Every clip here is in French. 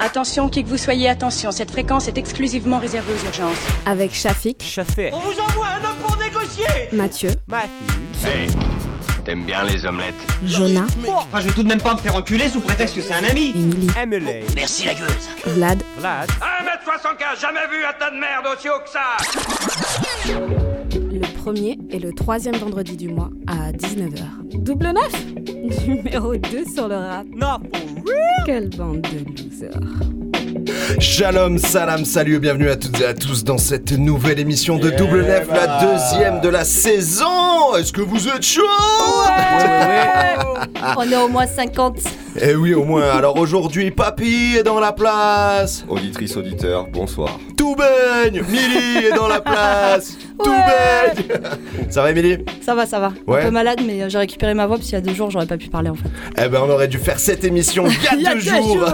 Attention, qui que vous soyez, attention, cette fréquence est exclusivement réservée aux urgences. Avec Shafik. On vous envoie un homme pour négocier Mathieu, Matthew. T'aimes bien les omelettes? Jonah, Enfin, je vais tout de même pas me faire enculer sous prétexte que c'est un ami Emily, Emily. Merci la gueuse Vlad, Vlad. 1m75, jamais vu un tas de merde aussi haut que ça le premier et le troisième vendredi du mois à 19h. Double neuf Numéro 2 sur le rap. Not for real. Quelle bande de losers. Shalom, salam, salut et bienvenue à toutes et à tous dans cette nouvelle émission de Double Neuf, la deuxième de la saison. Est-ce que vous êtes chaud? On est au moins 50. Eh oui, au moins. Alors aujourd'hui, Papy est dans la place. Auditrice, auditeur, bonsoir. Tout baigne. Milly est dans la place. Tout Ouais. baigne. Ça va, Emily Ça va, ça va. Ouais. Un peu malade, mais euh, j'ai récupéré ma voix parce qu'il y a deux jours, j'aurais pas pu parler en fait. Eh ben, on aurait dû faire cette émission il y a, deux, jours.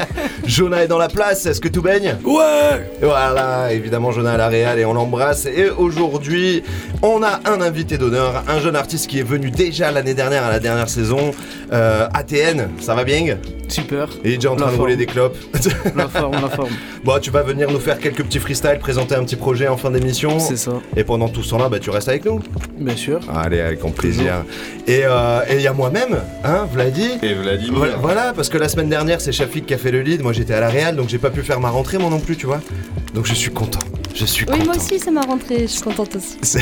Jonah est dans la place. Est-ce que tout baigne? Ouais Voilà, évidemment, Jonah à la Réal et on l'embrasse. Et aujourd'hui, on a un invité d'honneur, un jeune artiste qui est venu déjà l'année dernière à la dernière saison. Euh, ATN, ça va bien Super, Il est déjà en train La de rouler des clopes. la forme, la forme. bon, tu vas venir nous faire quelques petits freestyles, présenter un petit projet en fin d'émission. C'est ça, Et pendant tout ce temps-là, bah, tu restes avec nous. bien sûr. Allez, avec grand plaisir. Et euh, et il y a moi-même, hein, Vladi. Et Vladimir Voilà, voilà, parce que la semaine dernière, c'est Shafik qui a fait le lead. Moi, j'étais à la Réal, donc j'ai pas pu faire ma rentrée, moi non plus, tu vois. Donc je suis content. Je suis Oui, moi aussi, c'est ma rentrée, je suis contente aussi.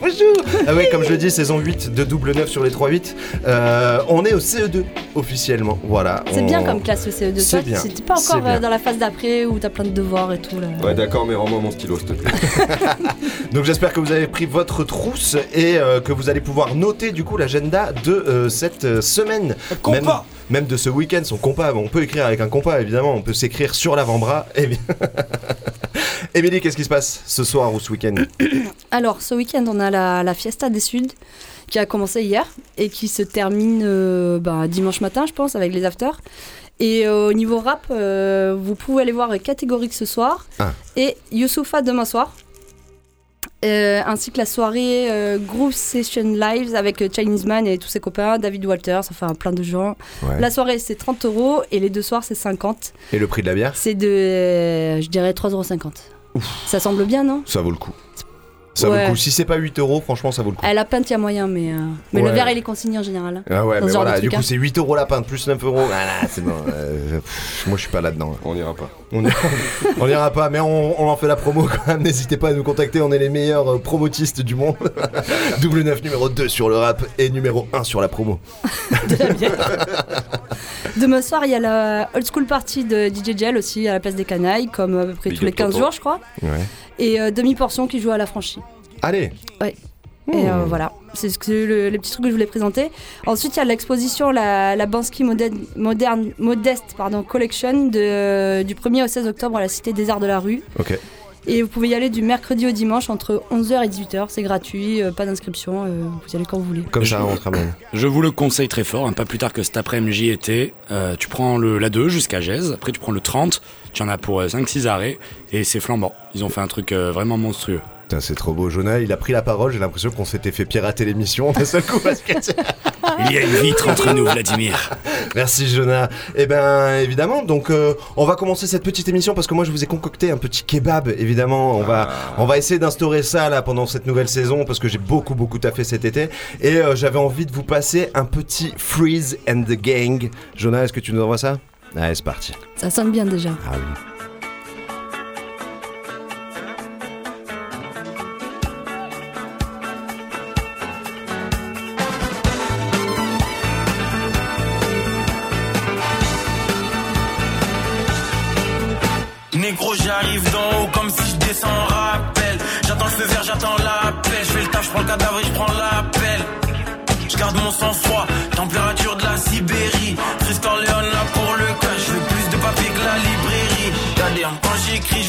Bonjour Ah oui, comme je le dis, saison 8 de double 9 sur les 3-8. Euh, on est au CE2 officiellement. Voilà. C'est on- bien comme classe le CE2, C'est bien, C'était pas encore euh, dans la phase d'après où t'as plein de devoirs et tout là. Ouais, d'accord, mais rends-moi mon stylo, s'il te plaît. Donc j'espère que vous avez pris votre trousse et euh, que vous allez pouvoir noter du coup l'agenda de euh, cette semaine. Même, même de ce week-end, son compas. On peut écrire avec un compas évidemment, on peut s'écrire sur l'avant-bras. Eh bien... Émilie, qu'est-ce qui se passe ce soir ou ce week-end Alors, ce week-end, on a la, la Fiesta des Suds qui a commencé hier et qui se termine euh, bah, dimanche matin, je pense, avec les afters. Et euh, au niveau rap, euh, vous pouvez aller voir Catégorique ce soir Ah. et Youssoufa demain soir. Euh, ainsi que la soirée euh, Groove Session Lives avec euh, Chinese Man et tous ses copains, David Walters, enfin plein de gens. Ouais. La soirée c'est 30 euros et les deux soirs c'est 50. Et le prix de la bière? C'est de, je dirais, 3,50 euros. Ça semble bien, non? Ça vaut le coup. Ça vaut Ouais. le coup. Si c'est pas 8 euros, franchement, ça vaut le coup. À la pinte, il y a moyen, mais, euh, mais Ouais. le verre, il est consigné en général. hein. Ah ouais, mais voilà, de du coup hein. c'est 8 euros la pinte plus 9 euros. Voilà, c'est bon. euh, pff, moi je suis pas là-dedans. On n'ira pas. On on ira pas, mais on, on en fait la promo quand même. N'hésitez pas à nous contacter, on est les meilleurs euh, promotistes du monde. Double 9 numéro 2 sur le rap et numéro 1 sur la promo. Demain soir, il y a la Old School Party de DJ Gel aussi à la place des Canailles, comme à peu près Big tous les up, 15 tonton. jours, je crois. Ouais. Et euh, demi-portion qui joue à la franchise. Allez. Et euh, voilà, c'est ce que le, les petits trucs que je voulais présenter. Ensuite, il y a l'exposition, la, la Bansky Moderne, moderne, Modeste pardon, Collection de, du 1er au 16 octobre à la Cité des Arts de la Rue. Ok. Et vous pouvez y aller du mercredi au dimanche entre 11h et 18h. C'est gratuit, euh, pas d'inscription, euh, vous y allez quand vous voulez. Comme ça, on ramène. Je vous le conseille très fort, hein, pas plus tard que cet après-midi j'y étais. Euh, tu prends le, la 2 jusqu'à Gèze, après tu prends le 30, tu en as pour 5-6 arrêts, et c'est flambant. Ils ont fait un truc euh, vraiment monstrueux. Putain, c'est trop beau. Jonah, il a pris la parole. J'ai l'impression qu'on s'était fait pirater l'émission d'un seul coup. Parce que... Il y a une vitre entre nous, Vladimir. Merci Jonah. Eh ben évidemment, donc euh, on va commencer cette petite émission parce que moi je vous ai concocté un petit kebab évidemment. On va on va essayer d'instaurer ça là pendant cette nouvelle saison parce que j'ai beaucoup beaucoup taffé cet été et euh, j'avais envie de vous passer un petit Freeze and the Gang. Jonah, est-ce que tu nous envoies ça? Allez, c'est parti. Ça sonne bien déjà. Ah oui. Négro j'arrive d'en haut comme si je descends en rappel J'attends le feu vert, j'attends l'appel Je fais le taf, je prends le cadavre et je prends l'appel Je garde mon sang-froid,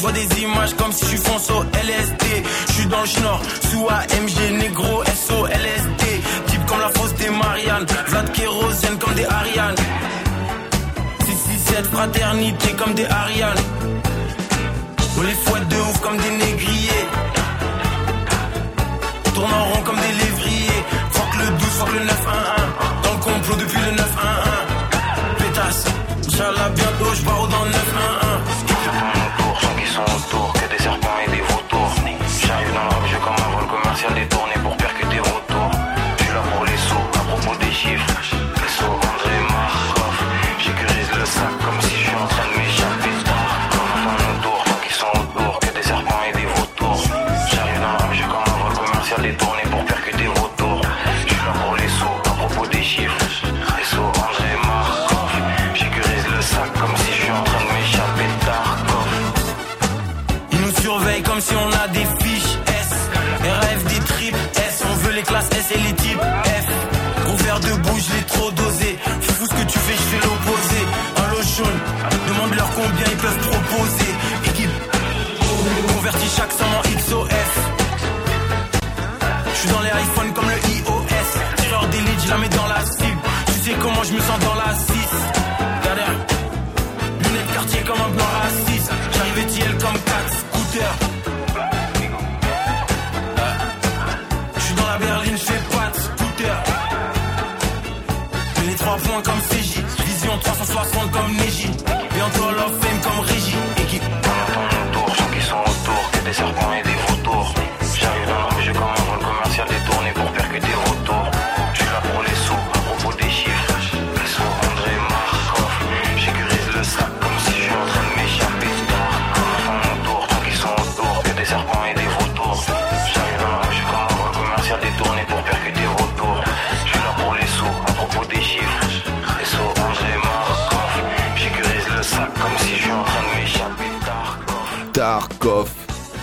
vois des images comme si je suis Fonso LSD. Je suis dans le nord, sous AMG, négro, SO, LSD. Type comme la fausse des Marianne, Vlad kérosène comme des Ariane. 667 fraternité comme des Ariane. On les fouette de ouf comme des négriers. Tourne en rond comme des lévriers. Fuck le 12, fuck le 9-1-1. Dans le complot depuis le 9-1-1. Pétasse, Inch'Allah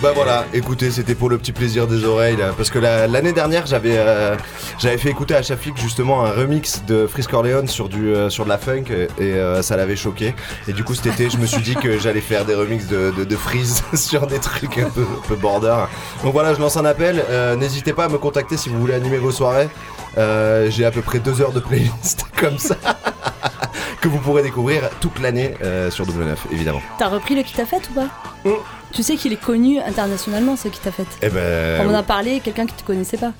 Bah voilà, écoutez, c'était pour le petit plaisir des oreilles là, parce que la- l'année dernière j'avais euh, j'avais fait écouter à Shafik justement un remix de Frisk Corleone sur du euh, sur de la funk et, et, euh, ça l'avait choqué et du coup cet été je me suis dit que j'allais faire des remixes de, de, de Freeze sur des trucs un peu, un peu border. Donc voilà, je lance un appel, euh, n'hésitez pas à me contacter si vous voulez animer vos soirées. Euh, J'ai à peu près deux heures de playlist comme ça que vous pourrez découvrir toute l'année euh, sur Double 9 évidemment. T'as repris le qui t'a fait ou pas Mm. Tu sais qu'il est connu internationalement ce qui t'a fait. Eh ben On en a parlé, quelqu'un que tu connaissais pas.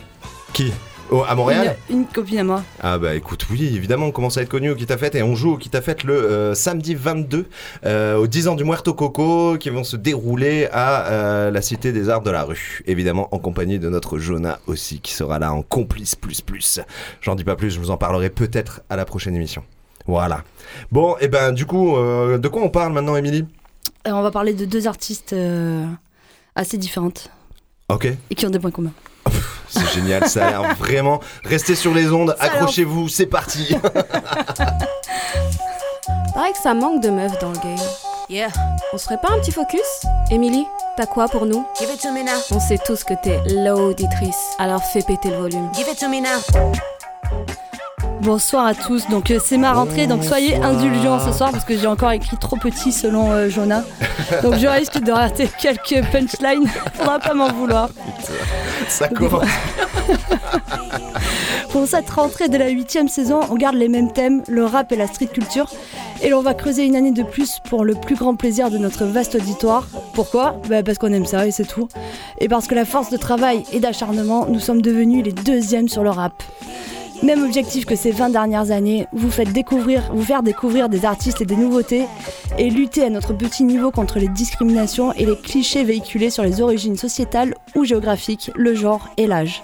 qui? Oh, à Montréal? Une, une copine à moi. Ah bah écoute, oui, évidemment, on commence à être connu au Kita Fête et on joue au Kita Fête le euh, samedi 22 euh, aux 10 ans du Muerto Coco qui vont se dérouler à euh, la Cité des Arts de la Rue. Évidemment en compagnie de notre Jonah aussi qui sera là en complice plus plus. J'en dis pas plus, je vous en parlerai peut-être à la prochaine émission. Voilà. Bon, et ben du coup, euh, de quoi on parle maintenant, Émilie? Euh, on va parler de deux artistes euh, assez différentes Ok, et qui ont des points communs. c'est génial, ça a l'air vraiment. Restez sur les ondes, accrochez-vous, c'est parti. Pareil que ça manque de meufs dans le game. Yeah. On se ferait pas un petit focus? Émilie, t'as quoi pour nous? Give it to me now. On sait tous que t'es l'auditrice, alors fais péter le volume. Give it to me now. Bonsoir à tous, donc euh, c'est ma rentrée, donc soyez indulgents ce soir parce que j'ai encore écrit trop petit selon euh, Jonah. Donc je risque de rater quelques punchlines, faudra pas m'en vouloir. ça commence. Pour cette rentrée de la huitième saison, on garde les mêmes thèmes, le rap et la street culture. Et l'on va creuser une année de plus pour le plus grand plaisir de notre vaste auditoire. Pourquoi? Bah, Parce qu'on aime ça et c'est tout. Et parce que la force de travail et d'acharnement, nous sommes devenus les deuxièmes sur le rap. Même objectif que ces 20 dernières années, vous, faites découvrir, vous faire découvrir des artistes et des nouveautés et lutter à notre petit niveau contre les discriminations et les clichés véhiculés sur les origines sociétales ou géographiques, le genre et l'âge.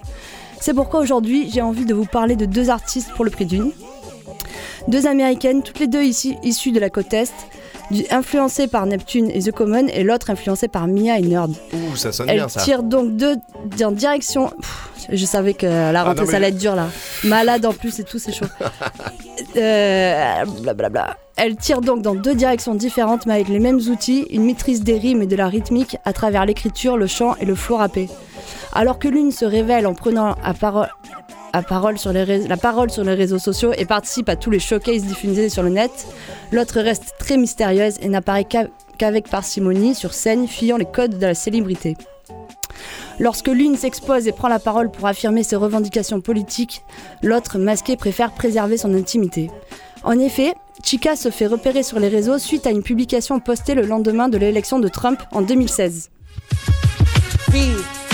C'est pourquoi aujourd'hui j'ai envie de vous parler de deux artistes pour le prix d'une. Deux américaines, toutes les deux ici, issues de la côte Est, influencées par Neptune et The Common et l'autre influencée par Mia et Nerd. Ouh, ça sonne Elles bien ça. tirent donc deux en direction. Pff, je savais que la rentrée non, mais- ça allait être dur là. Malade en plus et tout, c'est chaud. Euh, blablabla. Elles tirent donc dans deux directions différentes mais avec les mêmes outils, une maîtrise des rimes et de la rythmique à travers l'écriture, le chant et le flow rappé. Alors que l'une se révèle en prenant, à parole, à la parole sur les réseaux sociaux et participe à tous les showcases diffusés sur le net. L'autre reste très mystérieuse et n'apparaît qu'a- qu'avec parcimonie sur scène, fuyant les codes de la célébrité. Lorsque l'une s'expose et prend la parole pour affirmer ses revendications politiques, l'autre, masqué, préfère préserver son intimité. En effet, Chica se fait repérer sur les réseaux suite à une publication postée le lendemain de l'élection de Trump en 2016. B,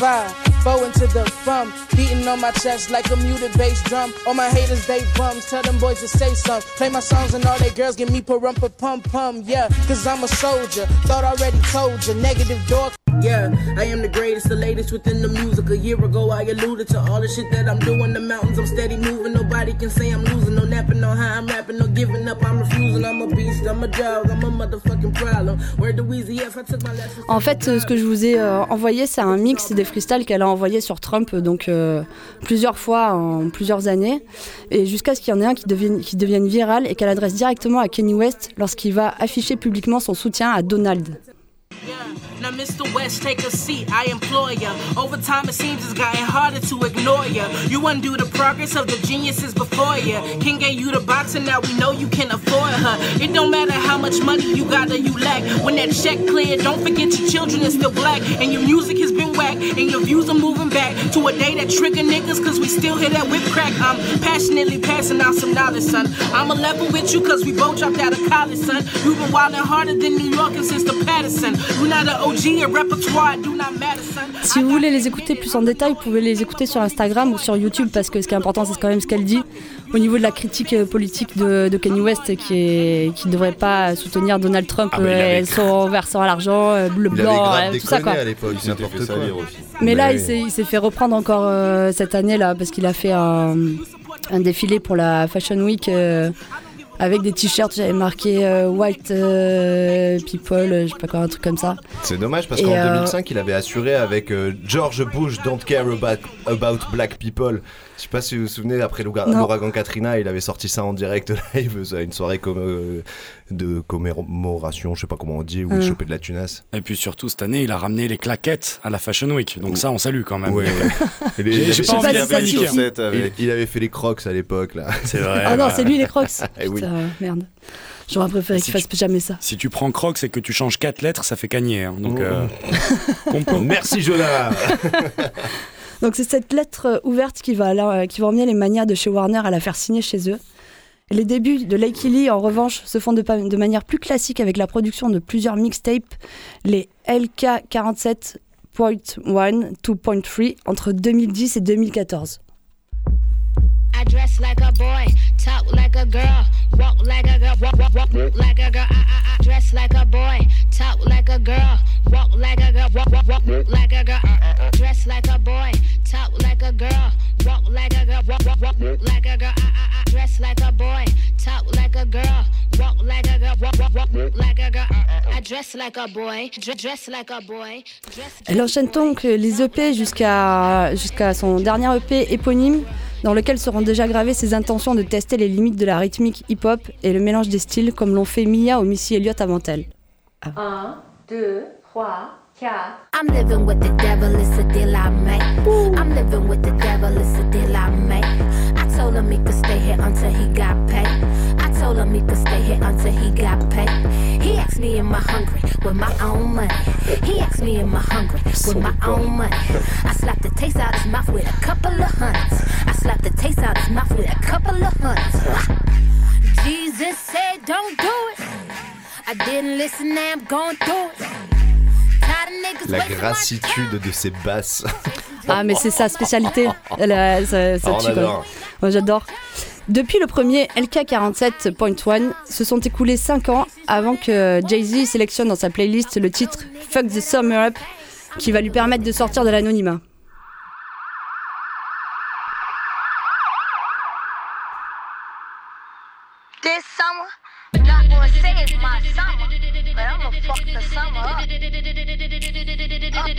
five, four into the bum. Beating on my chest like a muted bass drum. All my haters, they bums. Tell them boys to say some. Play my songs and all they girls give me parumpa pum pum. Yeah, cause I'm a soldier. Thought I already told you. Negative dork. Yeah, I am the greatest, the latest within the music. A year ago, I alluded to all the shit that I'm doing. The mountains, I'm steady moving. Nobody can say I'm losing. No napping, no how I'm rapping, no giving up. I'm refusing. I'm a beast, I'm a dog, I'm a motherfucking problem. Where the Weezy F, I took my lessons. En fait, ce que je vous ai euh, envoyé, c'est un mix des qu'elle a envoyé sur Trump, donc euh, plusieurs fois en plusieurs années, et jusqu'à ce qu'il y en ait un qui devienne, qui devienne viral et qu'elle adresse directement à Kanye West lorsqu'il va afficher publiquement son soutien à Donald. Now, Mr. West, take a seat. I employ ya. Over time, it seems it's gotten harder to ignore ya. You undo the progress of the geniuses before ya. King gave you the box, and now we know you can afford her. It don't matter how much money you got or you lack. When that check clear, don't forget your children is still black. And your music has been whack. And your views are moving back to a day that trigger niggas, cause we still hear that whip crack. I'm passionately passing out some knowledge, son. I'm a level with you, cause we both dropped out of college, son. You've been wildin' harder than New York and since the Patterson. You're not an OG, Si vous voulez les écouter plus en détail, vous pouvez les écouter sur Instagram ou sur YouTube parce que ce qui est important, c'est quand même ce qu'elle dit au niveau de la critique euh, politique de, de Kanye West qui est qui ne devrait pas soutenir Donald Trump Ah, avait son versant à l'argent, euh, le Il avait blanc, euh, tout ça quoi. déconné à l'époque, n'importe quoi. Mais là, oui. il s'est- il s'est fait reprendre encore euh, cette année là parce qu'il a fait un, un défilé pour la Fashion Week euh, avec des t-shirts. J'avais marqué euh, White euh, People, euh, je sais pas quoi, un truc comme ça. C'est dommage parce qu'en euh, 2005, il avait assuré avec euh, George Bush Don't Care about, about Black People. Je sais pas si vous vous souvenez, après l'ouragan Katrina, il avait sorti ça en direct live, une soirée comme, euh, de commémoration, je sais pas comment on dit, où il Ouais. chopait de la tunasse. Et puis surtout, cette année, il a ramené les claquettes à la Fashion Week. Donc ça, on salue quand même. Ouais. Et les- J'ai pas envie avec- Il, il avait fait les crocs à l'époque, là. C'est vrai. Ah non, c'est lui les crocs. Eh oui. Putain, merde. J'aurais préféré Si qu'il fasse jamais ça. Si tu prends Crocs et que tu changes 4 lettres, ça fait gagner. hein. Donc, Oh. euh, Merci Jonas Donc c'est cette lettre euh, ouverte qui va, alors, euh, qui va emmener les manières de chez Warner à la faire signer chez eux. Les débuts de Lakey Lee, en revanche, se font de, manière plus classique avec la production de plusieurs mixtapes, les LK 47.1, 2.3, entre 2010 et 2014. I dress like a boy, talk like a walk like a girl, walk, walk, walk, like a girl. Dress like a boy, talk like a girl, walk like a girl, walk, walk, walk, walk like a girl. I, I, I dress like a boy, talk like a girl, walk like a girl, walk, walk, walk, walk like a girl. I, I, I dress like a boy, talk like a girl, walk like a girl, walk, walk, walk, walk like a girl. I, I, I dress like a boy, dre- dress like a boy. Dress Elle enchaîne donc les EP jusqu'à jusqu'à son dernier EP éponyme, dans lequel seront déjà gravées ses intentions de tester les limites de la rythmique hip-hop et le mélange des styles, comme l'ont fait Mia ou Missy Elliott avant elle. 1, 2, 3, 4. I'm living with the devil, it's a deal I make. I'm living with the devil, it's a deal I make. I told him he could stay here until he got paid. I told him he could stay here until he got paid. He asked me, Am I hungry? With my own money. He asked me, Am I hungry? With my own money. I slapped the taste out his mouth with a couple of hundreds. I slapped the taste out his mouth with a couple of hundreds. Jesus said, Don't do it. I didn't listen, now I'm going through it. La grassitude de ses basses. Ah, mais c'est sa spécialité. Euh, ça, ça on tue, quoi. adore. Moi, j'adore. Depuis le premier LK47.1, se sont écoulés 5 ans avant que Jay-Z sélectionne dans sa playlist le titre Fuck the Summer Up, qui va lui permettre de sortir de l'anonymat. I'm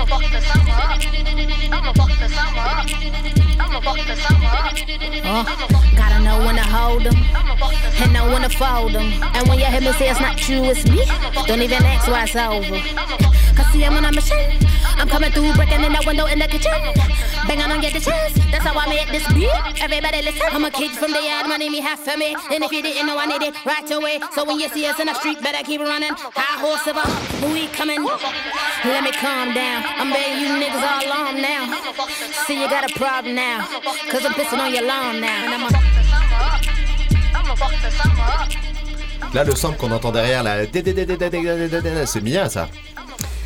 a fuck the summer. I'm a fuck the summer. Huh? Them and I wanna fold them. And when you hear me say it's not you, it's me, don't even ask why it's over. Cause see, I'm on a machine. I'm coming through, breaking in that window in the kitchen. Banging on get the chest, that's how I made this beat. Everybody listen. I'm a kid from the yard, my name is half for me. And if you didn't know, I need it right away. So when you see us in the street, better keep running. High horse of a, we coming. Let me calm down. I'm begging you niggas all along now. See, you got a problem now. Cause I'm pissing on your lawn now. And I'm a Là, le sample qu'on entend derrière, là, c'est Mia, ça.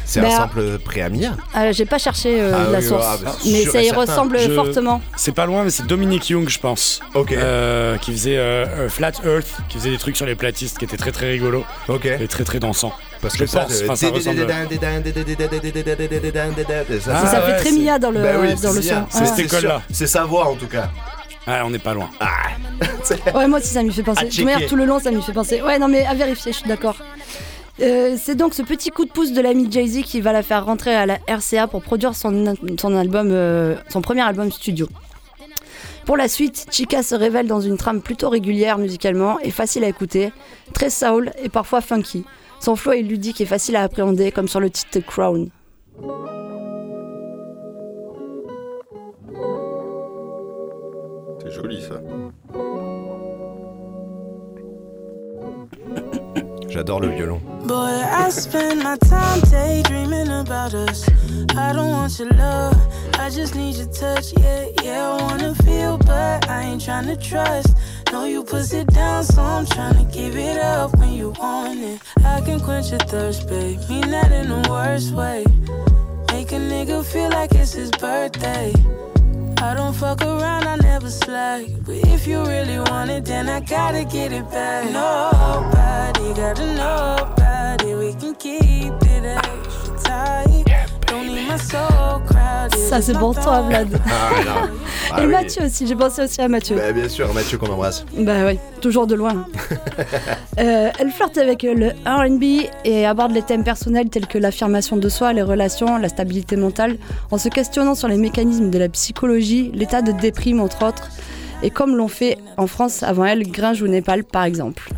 C'est Ben, un sample prêt à Mia. Euh, J'ai pas cherché euh, Ah la oui, source, ah, bah, mais ça y certain. ressemble Je- fortement. C'est pas loin, mais c'est Dominic Young, je pense. Ok. Euh, qui faisait euh, euh, Flat Earth, qui faisait des trucs sur les platistes qui étaient très très rigolos. Ok. Et très très dansants. Parce que ça, pense, c'est- enfin, ça ressemble. Ça, ça fait très Mia dans le, Bah oui, dans c'est le son. C'est- Ah. c'est école-là. C'est sa voix en tout cas. Ouais, on n'est pas loin. Ouais, moi aussi ça m'y fait penser. De manière, tout le long ça m'y fait penser. Ouais, non, mais à vérifier, je suis d'accord. Euh, c'est donc ce petit coup de pouce de l'ami Jay-Z qui va la faire rentrer à la RCA pour produire son, son album, euh, son premier album studio. Pour la suite, Chica se révèle dans une trame plutôt régulière musicalement et facile à écouter, très soul et parfois funky. Son flow est ludique et facile à appréhender, comme sur le titre Crown. C'est joli ça. J'adore le violon. Boy, I spend my time daydreaming about us. I don't want your love, I just need your touch. Yeah, yeah, I wanna feel, but I ain't tryna trust. Know you push it down, so I'm tryna give it up when you want it. I can quench your thirst, babe. Mean that in the worst way. Make a nigga feel like it's his birthday. I don't fuck around, I never slack. But if you really want it, then I gotta get it back. Nobody gotta know about it. We can keep it extra tight. Don't need my soul crowded. Ça c'est pour toi, Vlad. Ah, non. Ah et oui. Mathieu aussi, j'ai pensé aussi à Mathieu. Bah, bien sûr, Mathieu qu'on embrasse. Bah oui, toujours de loin. Euh, elle flirte avec le RB et aborde les thèmes personnels tels que l'affirmation de soi, les relations, la stabilité mentale, en se questionnant sur les mécanismes de la psychologie, l'état de déprime entre autres, et comme l'ont fait en France avant elle Gringe ou Népal par exemple.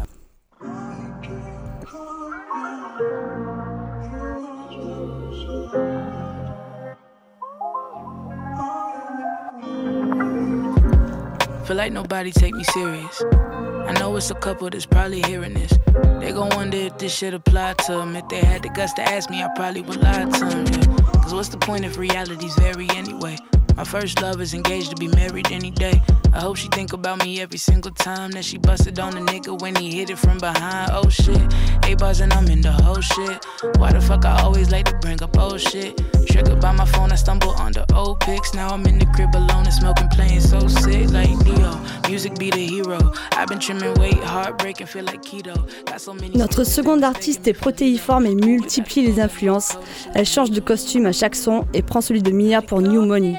Feel like nobody take me serious. I know it's a couple that's probably hearing this. They gon' wonder if this shit apply to them. If they had the guts to ask me, I probably would lie to them. Yeah. Cause what's the point if realities vary anyway? My first love is engaged to be married any day. I hope she think about me every single time that she busted on a nigga when he hit it from behind. Oh shit, A bars and I'm in the whole shit. Why the fuck I always like to bring up old shit? Triggered by my phone, I stumble onto old pics. Now I'm in the crib alone and smoking, playing so sick like Neo. Music be the hero. I've been trimming weight, heartbreaking, feel like keto. Got so many. Notre seconde artiste est protéiforme et multiplie les influences. Elle change de costume à chaque son et prend celui de Mia pour New Money.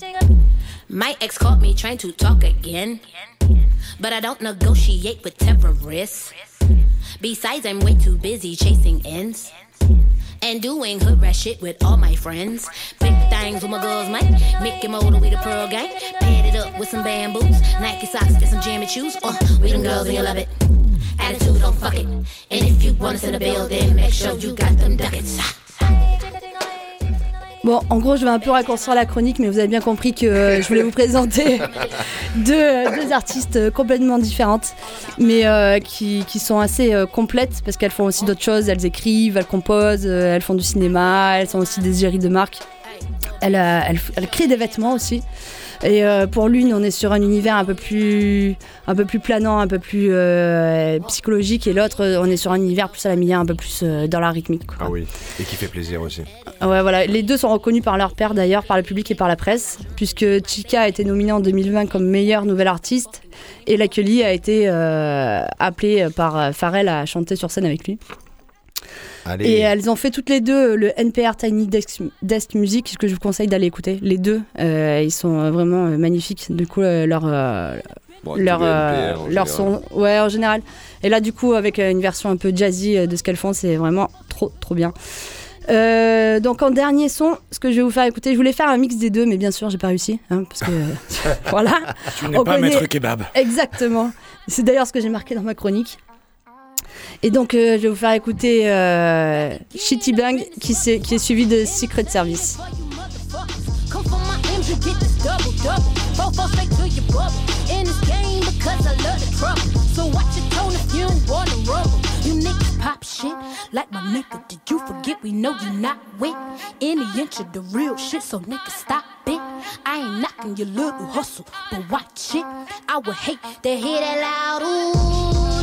My ex caught me trying to talk again. But I don't negotiate with terrorists. Besides, I'm way too busy chasing ends. And doing hood rat shit with all my friends. Big things with my girls, man. Mickey Motor, we the pearl gang. Paired it up with some bamboos. Nike socks and some jammy shoes. Uh, we them girls and you love it. Attitude, don't fuck it. And if you want us in the building, make sure you got them ducats. Bon, en gros, je vais un peu raccourcir la chronique, mais vous avez bien compris que euh, je voulais vous présenter deux, artistes euh, complètement différentes, mais euh, qui, sont assez complètes parce qu'elles font aussi d'autres choses. Elles écrivent, elles composent, elles font du cinéma, elles sont aussi des géries de marque. Elles, elles créent des vêtements aussi. Et euh, pour l'une, on est sur un univers un peu plus, un peu plus planant, un peu plus euh, psychologique, et l'autre, on est sur un univers plus à la Mia, un peu plus euh, dans la rythmique. quoi. Ah oui. Et qui fait plaisir aussi. Ouais, voilà. Les deux sont reconnus par leur père d'ailleurs, par le public et par la presse, puisque Chica a été nominée en 2020 comme meilleure nouvelle artiste et Luckily a été euh, appelée par euh, Pharrell à chanter sur scène avec lui. Allez. Et elles ont fait toutes les deux le NPR Tiny Desk, Desk Music, que je vous conseille d'aller écouter. Les deux, euh, ils sont euh, vraiment euh, magnifiques. Du coup, leur, Bon, leur, NPR leur son, ouais, en général. Et là, du coup, avec une version un peu jazzy de ce qu'elles font, c'est vraiment trop, trop bien. Euh, donc en dernier son, ce que je vais vous faire écouter, je voulais faire un mix des deux, mais bien sûr, j'ai pas réussi, hein, parce que voilà. Tu n'es pas connaît- maître kebab. Exactement. C'est d'ailleurs ce que j'ai marqué dans ma chronique. Et donc, euh, je vais vous faire écouter euh, Shitty Bang, qui, s'est- qui est suivi de Secret Service. Pop shit like my nigga. Did you forget we know you not with any inch of the real shit? So niggas stop it. I ain't knocking your little hustle, but watch it. I would hate to hear that loud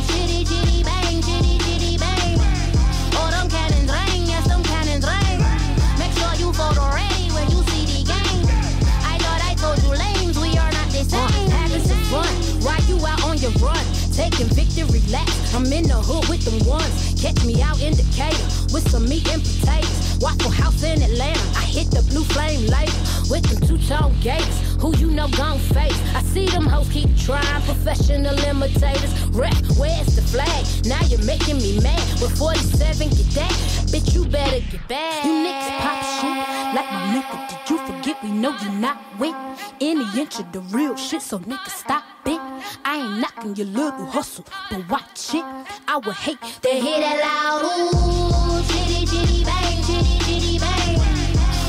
I'm in the hood with them ones. Catch me out in Decatur with some meat and potatoes. Waffle House in Atlanta. I hit the blue flame later with them two tone gates. Who you know gon' face? I see them hoes keep trying. Professional imitators. Rep, where's the flag? Now you're making me mad. With 47, get that. Bitch, you better get back. You niggas pop shit like my nigga. Did you forget we know you not with any inch of the real shit? So niggas stop it. I ain't knocking your little hustle, but watch it. I would hate to hear that loud ooh, chitty chitty bang, chitty chitty bang.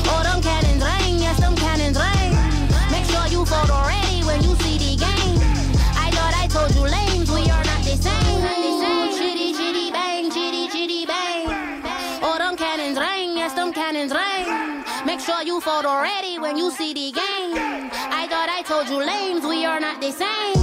Oh, them cannons ring, yes, them cannons ring. Make sure you photo ready when you see the game. I thought I told you lames, we are not the same. Ooh, chitty chitty bang, chitty chitty bang. Oh, them cannons ring, yes, them cannons ring. Make sure you photo ready when you see the game. I thought I told you lames, we are not the same.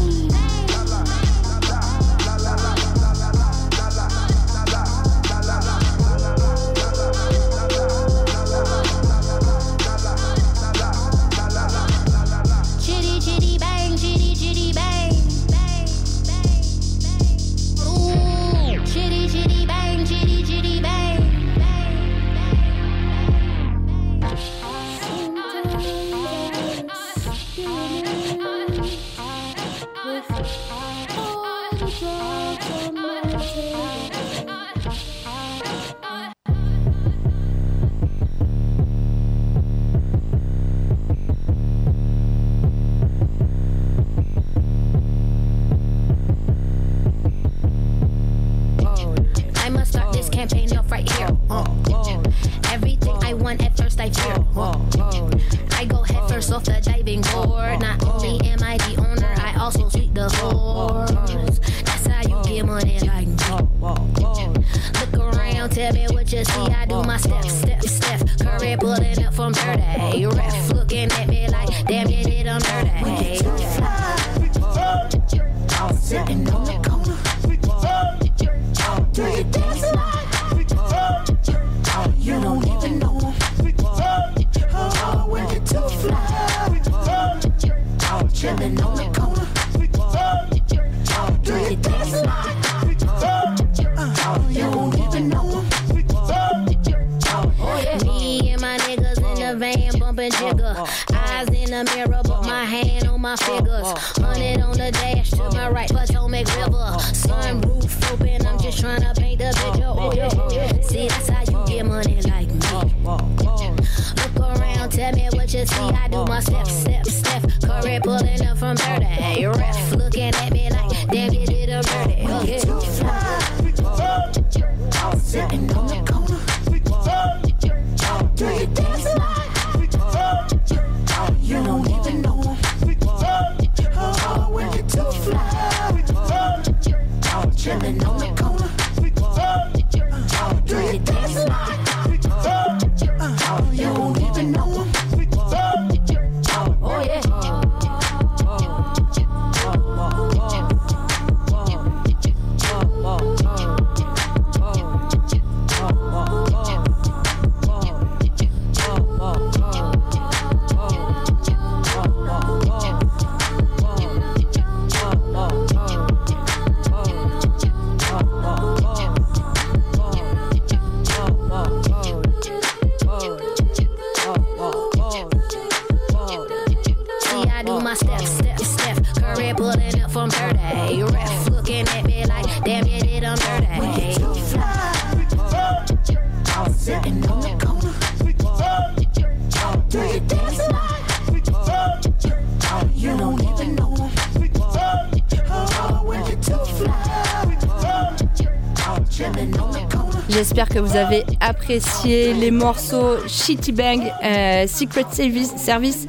J'espère que vous avez apprécié les morceaux Shitty Bang, euh, Secret Service, Service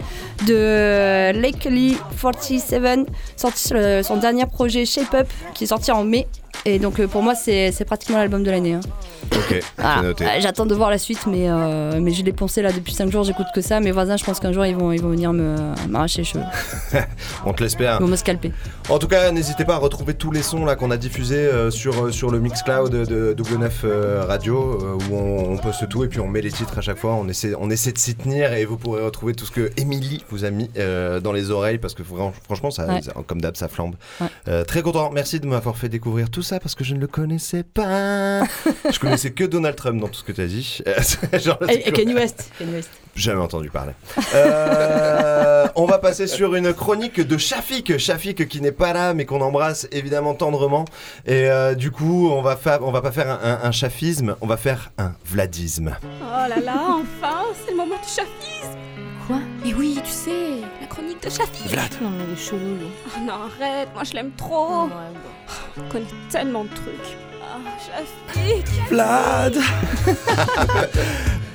de Lakely 47, sorti sur le- son dernier projet Shape Up, qui est sorti en mai. Et donc euh, pour moi, c'est pratiquement l'album de l'année. hein. Ok, Voilà. Euh, J'attends de voir la suite, mais, euh, mais je l'ai poncé là depuis 5 jours, j'écoute que ça. Mes voisins, je pense qu'un jour, ils vont, ils vont venir m'arracher les cheveux. On te l'espère. Ils vont me scalper. En tout cas, n'hésitez pas à retrouver tous les sons là qu'on a diffusés euh, sur, euh, sur le Mixcloud de Double 9 euh, Radio euh, où on, on poste tout et puis on met les titres à chaque fois. On essaie, on essaie de s'y tenir et vous pourrez retrouver tout ce que Émilie vous a mis euh, dans les oreilles parce que fran- franchement, ça, Ouais. comme d'hab, ça flambe. Ouais. Euh, très content. Merci de m'avoir fait découvrir tout ça parce que je ne le connaissais pas. je connaissais que Donald Trump dans tout ce que tu as dit. Genre, Et, et Kanye West. Kanye West. Jamais entendu parler. Euh, on va passer sur une chronique de Shafik. Shafik qui n'est pas là, mais qu'on embrasse évidemment tendrement. Et euh, du coup, on va on va pas faire un, un, un chafisme, on va faire un vladisme. Oh là là, enfin, c'est le moment du chafisme Quoi? Mais oui, tu sais, la chronique de Chafik Vlad. Non mais il est chelou lui. Oh non, arrête, moi je l'aime trop On connaît tellement de trucs. Ah, Chafik Vlad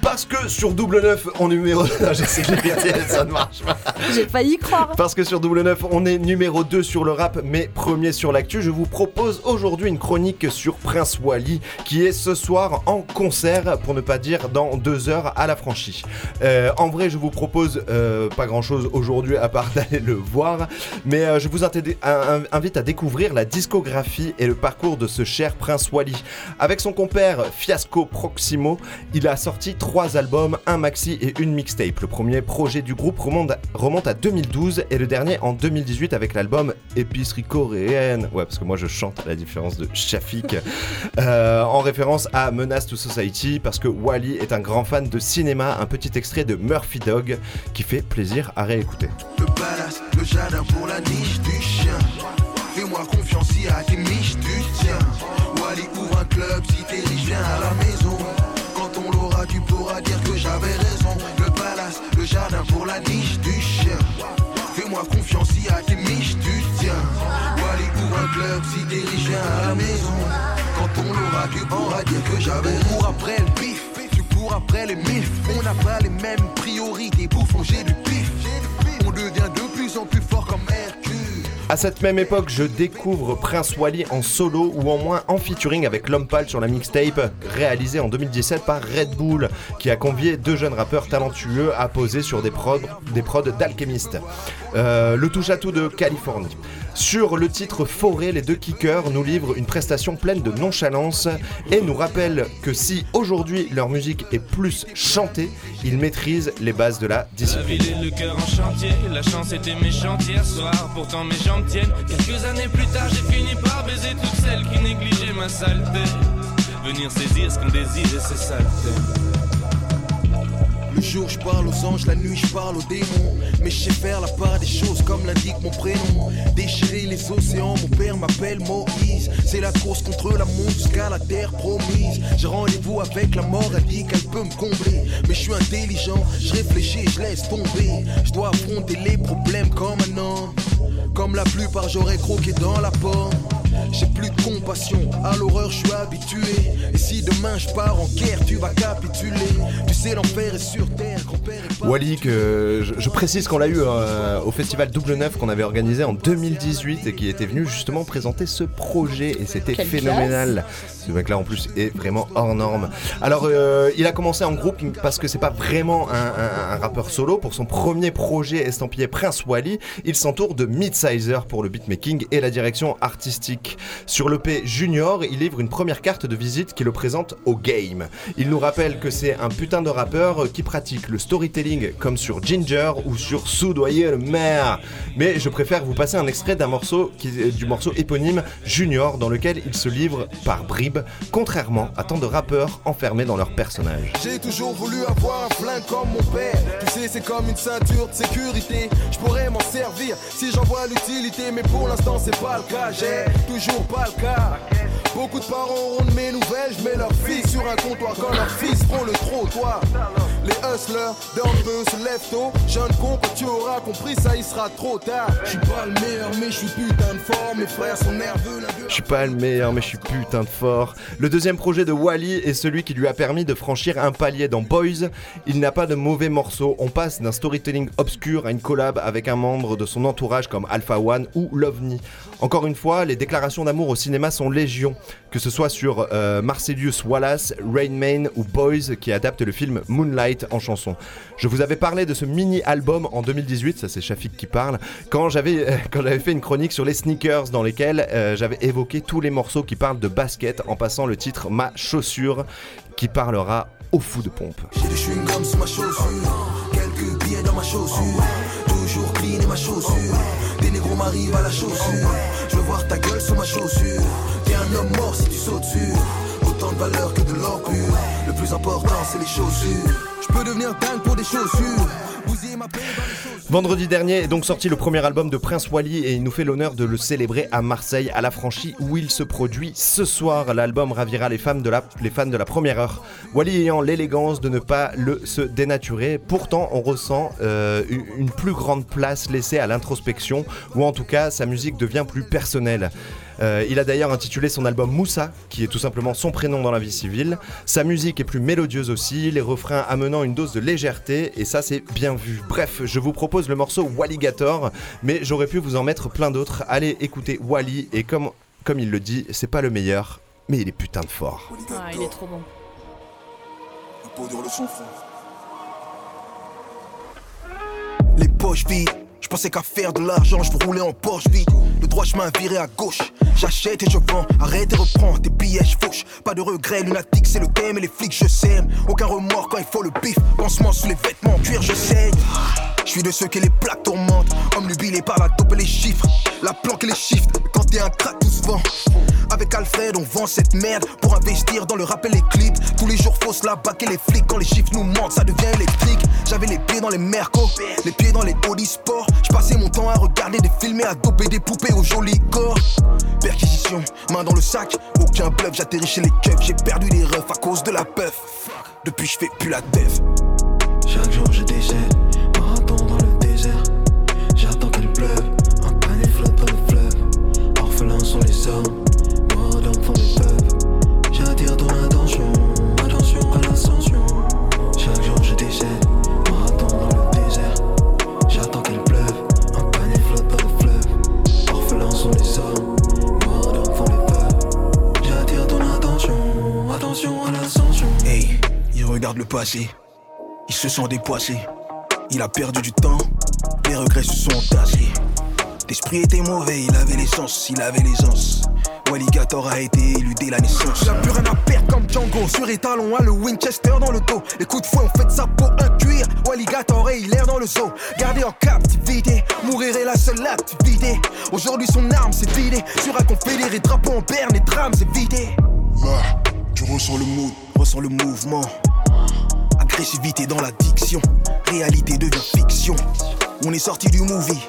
Parce que sur double 9 en numéro. Non, J'essaie de l'imiter, ça ne marche pas. J'ai failli croire. Parce que sur double 9, on est numéro 2 sur le rap, mais premier sur l'actu. Je vous propose aujourd'hui une chronique sur Prince Wally, qui est ce soir en concert, pour ne pas dire dans deux heures à la franchie. Euh, en vrai, je vous propose euh, pas grand chose aujourd'hui à part d'aller le voir, mais euh, je vous invite à découvrir la discographie et le parcours de ce cher Prince Wally. Avec son compère Fiasco Proximo, il a sorti trois albums, un maxi et une mixtape. Le premier projet du groupe remonte, à 2012 et le dernier en 2018 avec l'album Épicerie coréenne. Ouais, parce que moi je chante à la différence de Shafik, Euh, en référence à Menace to Society, parce que Wally est un grand fan de cinéma. Un petit extrait de Murphy Dog qui fait plaisir à réécouter. Le palace, le jardin pour la niche du chien. Fais-moi confiance. Wally un club si t'es viens à la maison. Jardin pour la niche du chien. Fais-moi confiance si à tes miches tu tiens. Wally ouvre un club si viens à la maison. Quand on l'aura, tu pourras dire que j'avais. Cours après le bif, tu cours après les milfs. On n'a pas les mêmes priorités, bouffons, j'ai du pif. On devient de plus en plus fort comme Hercule. À cette même époque, je découvre Prince Wally en solo ou en moins en featuring avec L'Homme Pâle sur la mixtape réalisée en 2017 par Red Bull, qui a convié deux jeunes rappeurs talentueux à poser sur des prods, des d'alchimistes. Euh, le touche-à-tout de Californie. Sur le titre Forêt, les deux kickers nous livrent une prestation pleine de nonchalance et nous rappellent que si aujourd'hui leur musique est plus chantée, ils maîtrisent les bases de la discipline. Quelques années plus tard, j'ai fini par baiser toutes celles qui négligeaient ma saleté. Venir saisir ce qu'on désire et ses saletés. Le jour je parle aux anges, la nuit je parle aux démons. Mais je sais faire la part des choses comme l'indique mon prénom. Déchirer les océans, mon père m'appelle Moïse. C'est la course contre la montre jusqu'à la terre promise. J'ai rendez-vous avec la mort, elle dit qu'elle peut me combler. Mais je suis intelligent, je réfléchis, je laisse tomber. Je dois affronter les problèmes comme un homme. Comme la plupart, j'aurais croqué dans la pomme. J'ai plus de compassion, à l'horreur je suis habitué. Et si demain je pars en guerre, tu vas capituler. Tu sais, l'enfer est sur terre, grand-père est pas. Wally, que je, je précise qu'on l'a eu euh, au festival Double Neuf qu'on avait organisé en 2018 et qui était venu justement présenter ce projet et c'était Quelle phénoménal. Ce mec-là en plus est vraiment hors norme. Alors euh, il a commencé en groupe parce que c'est pas vraiment un, un- un rappeur solo. Pour son premier projet estampillé Prince Wally, il s'entoure de Midsizer pour le beatmaking et la direction artistique. Sur le P Junior, il livre une première carte de visite qui le présente au game. Il nous rappelle que c'est un putain de rappeur qui pratique le storytelling comme sur Ginger ou sur Soudoyer le maire. Mais je préfère vous passer un extrait du morceau éponyme Junior dans lequel il se livre par bribes, contrairement à tant de rappeurs enfermés dans leur personnage. J'ai toujours voulu avoir un flingue comme mon père. Tu sais, c'est comme une ceinture de sécurité. Je pourrais m'en servir si j'en vois l'utilité, mais pour l'instant, c'est pas le cas. Pas le cas. Beaucoup de parents auront de mes nouvelles. Je mets leur fils sur un comptoir comme leur fils. prends le trottoir. Les hustlers d'un se lèvent tôt. Jeune con, quand tu auras compris ça, il sera trop tard. Je suis pas le meilleur, mais je suis putain de fort. Mes frères sont nerveux. Je suis pas le meilleur, mais je suis putain de fort. Le deuxième projet de Wally est celui qui lui a permis de franchir un palier dans Boys. Il n'a pas de mauvais morceaux. On passe d'un storytelling obscur à une collab avec un membre de son entourage comme Alpha One ou Lovni. Encore une fois, les déclarations d'amour au cinéma sont légion, que ce soit sur euh, Marcelius Wallace, Rain Man ou Boys qui adapte le film Moonlight en chanson. Je vous avais parlé de ce mini-album en 2018, ça c'est Shafik qui parle, quand j'avais euh, quand j'avais fait une chronique sur les sneakers dans lesquels euh, j'avais évoqué tous les morceaux qui parlent de basket en passant le titre Ma chaussure qui parlera au fou de pompe. Vendredi dernier est donc sorti le premier album de Prince Wally et il nous fait l'honneur de le célébrer à Marseille, à la franchise où il se produit ce soir. L'album ravira les, femmes de la, les fans de la première heure. Wally ayant l'élégance de ne pas le se dénaturer, pourtant on ressent euh, une plus grande place laissée à l'introspection, ou en tout cas sa musique devient plus personnelle. Euh, il a d'ailleurs intitulé son album Moussa, qui est tout simplement son prénom dans la vie civile. Sa musique est plus mélodieuse aussi, les refrains amenant une dose de légèreté, et ça c'est bien vu. Bref, je vous propose le morceau Walligator, mais j'aurais pu vous en mettre plein d'autres. Allez écouter Wally, et comme, comme il le dit, c'est pas le meilleur, mais il est putain de fort. Ah, il est trop bon. Les poches vides, pensais qu'à faire de l'argent, je rouler en Porsche vide. Le droit chemin viré à gauche, j'achète et je vends, arrête et reprends tes billets, je. Pas de regret, lunatique, c'est le thème et les flics, je sème. Aucun remords quand il faut le bif, pansement sous les vêtements, cuir, je saigne. Je suis de ceux que les plaques tourmentent, homme nubilé par la dope et les chiffres, la planque et les shifts. Quand t'es un crack, tout se vend. Avec Alfred, on vend cette merde pour investir dans le rap et les clips. Tous les jours, faut se la baquer les flics. Quand les chiffres nous mentent, ça devient électrique. J'avais les pieds dans les mercos, les pieds dans les Audi Sport. Je passais mon temps à regarder des films et à doper des poupées au joli corps. Perquisition, main dans le sac, aucun bluff. J'atterris chez les keufs, j'ai perdu les refs à cause de la puff. Depuis, je fais plus la dev. Chaque jour je décède, attention à l'ascension. Hey, il regarde le passé. Il se sent dépoissé. Il a perdu du temps. Les regrets se sont tassés. L'esprit était mauvais, il avait l'essence, il avait l'aisance. Walligator a été élu dès la naissance. Il a plus rien à perdre comme Django. Sur étalon, a le Winchester dans le dos. Les coups de fouet ont fait de sa peau un cuir. Walligator est hilaire dans le zoo. Gardé en captivité, mourir est la seule activité. Aujourd'hui, son arme s'est vidée. Sur un confédéré, drapeau en berne et drame s'est vidé. Là, tu ressens le mood, ressens le mouvement. Agressivité dans l'addiction, réalité devient fiction. On est sorti du movie,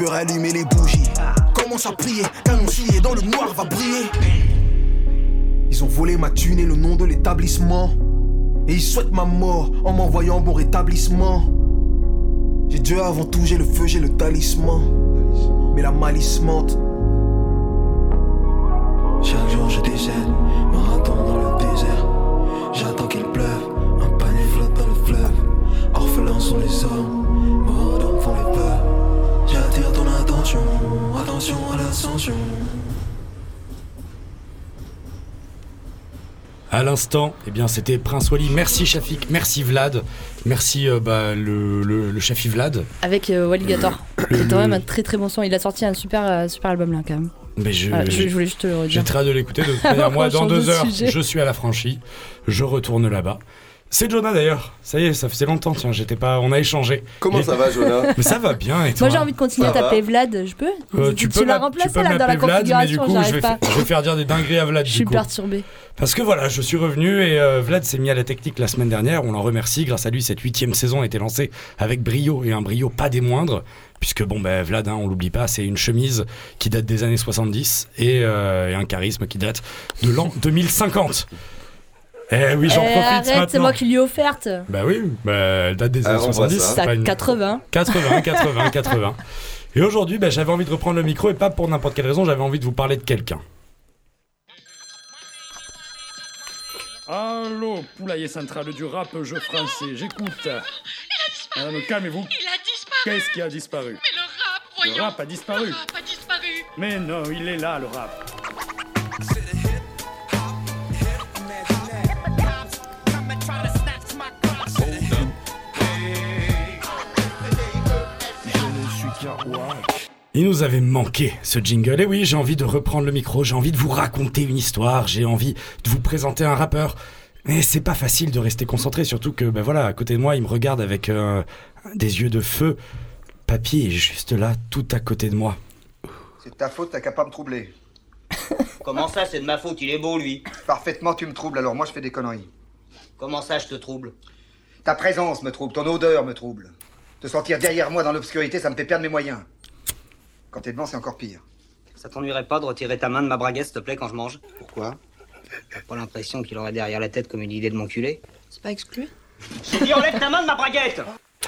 tu peux rallumer les bougies. Commence à prier, scié dans le noir va briller. Ils ont volé ma thune et le nom de l'établissement. Et ils souhaitent ma mort en m'envoyant bon rétablissement. J'ai Dieu avant tout, j'ai le feu, j'ai le talisman. Mais la malice mente. Chaque jour je décède, marathon dans le désert. J'attends qu'il pleuve, un panier flotte dans le fleuve. Orphelins sont les hommes, attention à l'ascension. À l'instant, eh bien, c'était Prince Wally. Merci Shafik, merci Vlad, merci euh, bah, le, le, le Shafi Vlad. Avec euh, Walligator. Le- C'est quand même un très très bon son. Il a sorti un super, euh, super album là quand même. Mais je, Voilà, je, j'ai- je voulais juste te le J'ai redire. très hâte de l'écouter. De toute manière, moi, dans deux de heures, sujet. je suis à la franchie. Je retourne là-bas. C'est Jonah d'ailleurs. Ça y est, ça faisait longtemps. Tiens, j'étais pas. On a échangé. Comment ça va, Jonah? Mais ça va bien. Et toi? Moi j'ai envie de continuer à Ça taper Vlad, je peux? Euh, tu, peux l'as m'app- remplacé tu peux là dans la m'appeler Vlad, mais du configuration, coup, je j'arrive vais, pas. fa- je vais faire dire des dingueries à Vlad. Je du suis coup. perturbée. Parce que voilà, je suis revenu et euh, Vlad s'est mis à la technique la semaine dernière. On l'en remercie. Grâce à lui, cette huitième saison a été lancée avec brio et un brio pas des moindres. Puisque bon, ben Vlad, hein, on l'oublie pas, c'est une chemise qui date des années 70 et, euh, et un charisme qui date de l'an 2050. Eh oui, j'en Eh, profite arrête, c'est moi qui lui ai offerte. Bah oui, bah, elle date des Ah, années on voit 70. ça. c'est C'est pas une- 80. 80, 80, 80. Et aujourd'hui, bah, j'avais envie de reprendre le micro et pas pour n'importe quelle raison, j'avais envie de vous parler de quelqu'un. Allô, poulailler central du rap, jeu français, j'écoute. Madame, calmez-vous. Il a disparu. Qu'est-ce qui a disparu Mais le rap, voyons. Le rap a disparu. Le rap a disparu. Mais non, il est là, le rap. Il nous avait manqué ce jingle. Et oui, j'ai envie de reprendre le micro, j'ai envie de vous raconter une histoire, j'ai envie de vous présenter un rappeur. Mais c'est pas facile de rester concentré, surtout que, ben voilà, à côté de moi, il me regarde avec euh, des yeux de feu. Papy est juste là, tout à côté de moi. C'est de ta faute, t'as qu'à pas me troubler. Comment ça, c'est de ma faute Il est beau, lui? Parfaitement, tu me troubles, alors moi je fais des conneries. Comment ça, je te trouble? Ta présence me trouble, ton odeur me trouble. Te sentir derrière moi dans l'obscurité, ça me fait perdre mes moyens. Quand t'es devant, c'est encore pire. Ça t'ennuierait pas de retirer ta main de ma braguette, s'il te plaît, quand je mange? Pourquoi? T'as pas l'impression qu'il aurait derrière la tête comme une idée de m'enculer C'est pas exclu? J'ai dit enlève ta main de ma braguette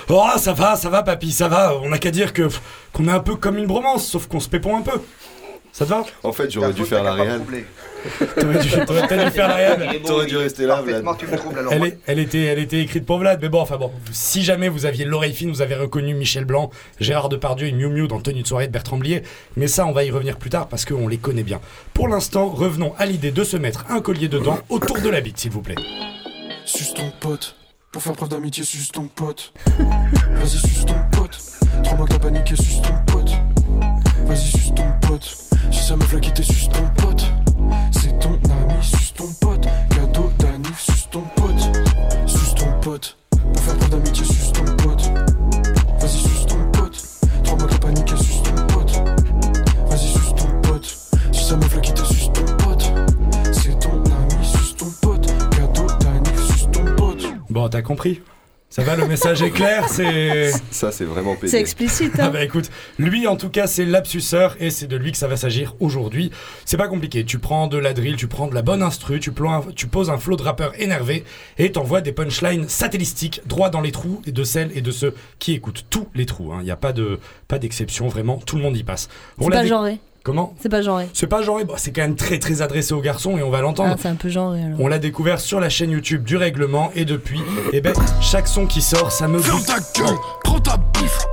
Oh, ça va, ça va, papy, ça va. On n'a qu'à dire que qu'on est un peu comme une bromance, sauf qu'on se pépon un peu. Ça te va? En fait, j'aurais dû faire la troubler. T'aurais dû, dû faire la réelle. T'aurais dû rester là, Vlad. Parfaitement, tu me troubles, alors Elle, moi... est- elle était, elle était écrite pour Vlad, mais bon, enfin bon, si jamais vous aviez l'oreille fine, vous avez reconnu Michel Blanc, Gérard Depardieu et Miu Miu dans Tenue de soirée de Bertrand Blier, mais ça, on va y revenir plus tard parce qu'on les connaît bien. Pour l'instant, revenons à l'idée de se mettre un collier dedans autour de la bite, s'il vous plaît. Suce ton pote. Pour faire preuve d'amitié, suce ton pote. Vas-y, suce ton pote. Trois mois que t'as paniqué, suce ton pote. Vas-y, suce ton pote. Si ça me flaque quitter, suce ton pote. C'est ton ami, suce ton pote. Cadeau d'anniv, suce ton pote. Suce ton pote. Pour faire preuve d'amitié, suce ton pote. Vas-y, suce ton pote. Trois mois que t'as paniqué, suce ton pote. Vas-y, suce ton pote. Si ça me flaque quitter, suce ton pote. C'est ton ami, suce ton pote. Cadeau d'anniv, suce ton pote. Bon, t'as compris Ça va, le message est clair, c'est... Ça, c'est vraiment pédé. C'est explicite, Ah hein. bah écoute, lui en tout cas c'est l'absuceur et c'est de lui que ça va s'agir aujourd'hui. C'est pas compliqué, tu prends de la drill, tu prends de la bonne instru, tu, ploies un- tu poses un flot de rappeurs énervé et t'envoies des punchlines satellistiques droit dans les trous de celles et de ceux qui écoutent tous les trous. Il n'y a pas de pas d'exception, vraiment, tout le monde y passe. C'est pas dé- genré. Comment C'est pas genré. C'est pas genré, bon, c'est quand même très très adressé aux garçons et on va l'entendre. Ah, c'est un peu genré alors. On l'a découvert sur la chaîne YouTube du règlement et depuis, eh ben, chaque son qui sort, ça me Ferme ta gueule, prends ta bifle.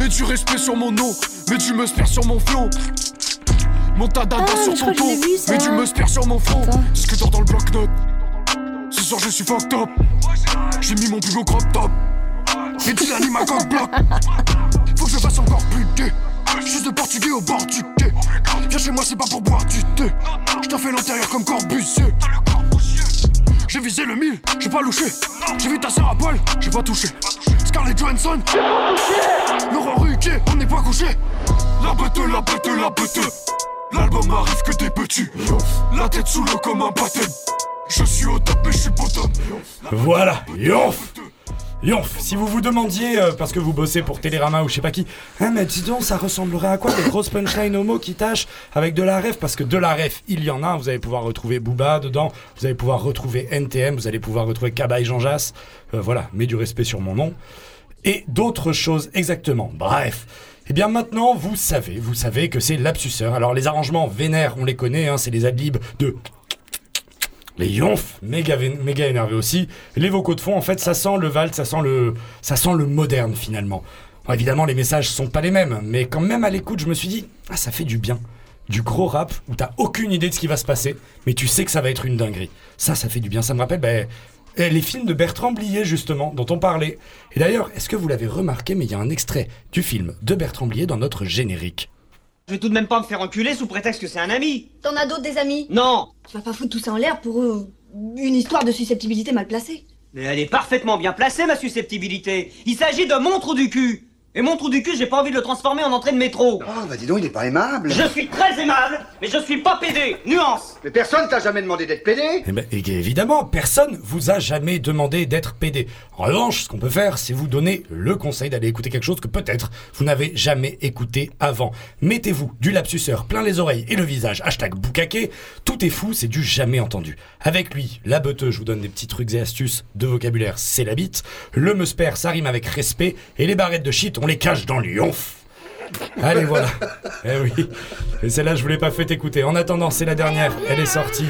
Mets du respect sur mon nom, mets du me sur mon flow. Monte ta dada Ah, sur ton que dos, mets du me sur mon front. Attends. Discuteur dans le bloc-notes. Ce soir, je suis fucked up. J'ai mis mon plus beau crop top. Et tu l'animes à coq bloc. Faut que je fasse encore plus gay. Juste de portugais au bord du quai. Viens chez moi, c'est pas pour boire du thé. Je t'en fais l'intérieur comme Corbusier. J'ai visé le mille, j'ai pas louché. J'ai vu ta sœur à poil, j'ai pas touché. Scarlett Johansson, Laurent Ruquier, on n'est pas couché. La bête, la bête, la bête. L'album arrive que des petits. La tête sous l'eau comme un baptême. Je suis au top et je suis bottom. Voilà, yonf Yonf, si vous vous demandiez, euh, parce que vous bossez pour Télérama ou je sais pas qui, hein, mais dis donc, ça ressemblerait à quoi des grosses punchlines homo qui tâchent avec de la ref? Parce que de la ref, il y en a, vous allez pouvoir retrouver Booba dedans, vous allez pouvoir retrouver NTM, vous allez pouvoir retrouver Cabaye Jean Jass, Euh, voilà, mets du respect sur mon nom. Et d'autres choses exactement, bref. Eh bien maintenant, vous savez, vous savez que c'est l'absuceur. Alors les arrangements vénères, on les connaît, hein, c'est les adlibs de les yonfs, méga, méga énervés aussi. Les vocaux de fond, en fait, ça sent le Valt, ça sent le, moderne finalement. Évidemment, les messages sont pas les mêmes, mais quand même à l'écoute, je me suis dit, ah, ça fait du bien. Du gros rap où t'as aucune idée de ce qui va se passer, mais tu sais que ça va être une dinguerie. Ça, ça fait du bien. Ça me rappelle ben, eh, les films de Bertrand Blier, justement, dont on parlait. Et d'ailleurs, est-ce que vous l'avez remarqué, mais il y a un extrait du film de Bertrand Blier dans notre générique. Je vais tout de même pas me faire enculer sous prétexte que c'est un ami. T'en as d'autres des amis? Non. Tu vas pas foutre tout ça en l'air pour euh, une histoire de susceptibilité mal placée. Mais elle est parfaitement bien placée, ma susceptibilité. Il s'agit de mon trou du cul Et mon trou du cul, j'ai pas envie de le transformer en entrée de métro. Oh, bah dis donc, il est pas aimable. Je suis très aimable, mais je suis pas pédé. Nuance. Mais personne t'a jamais demandé d'être pédé. Eh ben, et- évidemment, personne vous a jamais demandé d'être PD. En revanche, ce qu'on peut faire, c'est vous donner le conseil d'aller écouter quelque chose que peut-être vous n'avez jamais écouté avant. Mettez-vous du lapsuseur plein les oreilles et le visage, hashtag boucaquet, tout est fou, c'est du jamais entendu. Avec lui, la beuteux, je vous donne des petits trucs et astuces de vocabulaire, c'est la bite. Le meusper, ça rime avec respect. Et les barrettes de shit, on les cache dans l'ionf. Allez, voilà. Eh oui. Et celle-là, je voulais pas fait écouter. En attendant, c'est la dernière. Elle est sortie.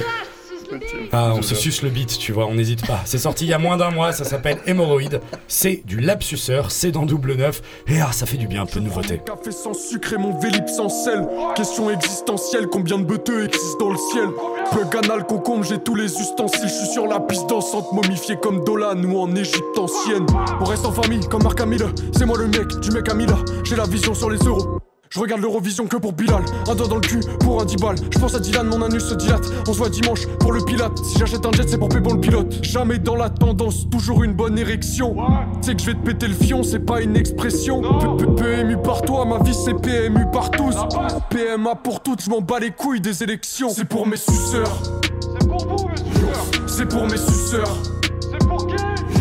Ah, on se suce le beat, tu vois, on n'hésite pas. C'est sorti il y a moins d'un mois, ça s'appelle Hémorroïde. C'est du lapsuseur, c'est dans double neuf. Et ah, ça fait du bien, un peu de nouveauté. Café sans sucre et mon vélib sans sel. Question existentielle, combien de beuteux existent dans le ciel? Plug anal, concombre, j'ai tous les ustensiles. Je suis sur la piste dansante, momifié comme Dolan ou en Égypte ancienne. On reste en famille, comme Marc Hamill. C'est moi le mec du mec Amila. J'ai la vision sur les euros. Je regarde l'Eurovision que pour Bilal, un doigt dans le cul pour un 10 balles. Je pense à Dylan, mon anus se dilate. On se voit dimanche pour le pilote. Si j'achète un jet, c'est pour payer bon le pilote. Jamais dans la tendance, toujours une bonne érection. Tu sais que je vais te péter le fion, c'est pas une expression. PMU par toi, ma vie c'est PMU par tous. PMA pour toutes, je m'en bats les couilles des élections. C'est pour mes suceurs. C'est pour vous, mes suceurs. C'est pour mes suceurs. C'est pour qui?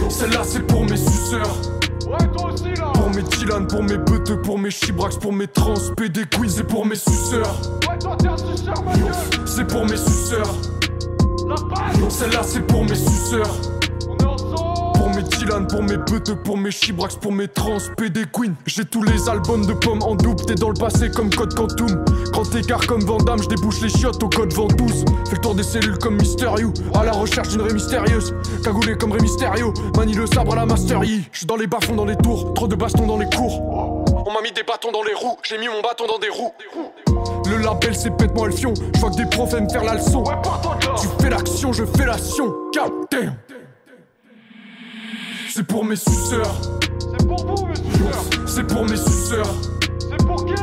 Celle-là, c'est pour mes suceurs. Ouais, toi aussi là mes Dylan, pour mes beuteux, pour mes chibrax, pour mes trans, PD Queen, c'est pour mes suceurs. Ouais, toi t'es un suceur, ma C'est pour mes suceurs. Celle-là, c'est pour mes suceurs. On est mes Pour mes beuteux, pour mes chibrax, pour mes trans, PD Queen. J'ai tous les albums de pommes en double, t'es dans le passé comme Code Quantum. Grand écart comme Vandame, je débouche les chiottes au code Ventouse. Fais le tour des cellules comme Mister You, à la recherche d'une raie mystérieuse. Cagoulé comme Ré Mysterio, manie le sabre à la Master Yi. Je suis dans les bas-fonds dans les tours, trop de bastons dans les cours. On m'a mis des bâtons dans les roues, j'ai mis mon bâton dans des roues. Le label c'est pète-moi fion, je vois que des profs aiment faire la leçon. Tu fais l'action, je fais l'action, damn. C'est pour mes suceurs. C'est pour vous, mes suceurs. C'est pour mes suceurs. C'est pour qui?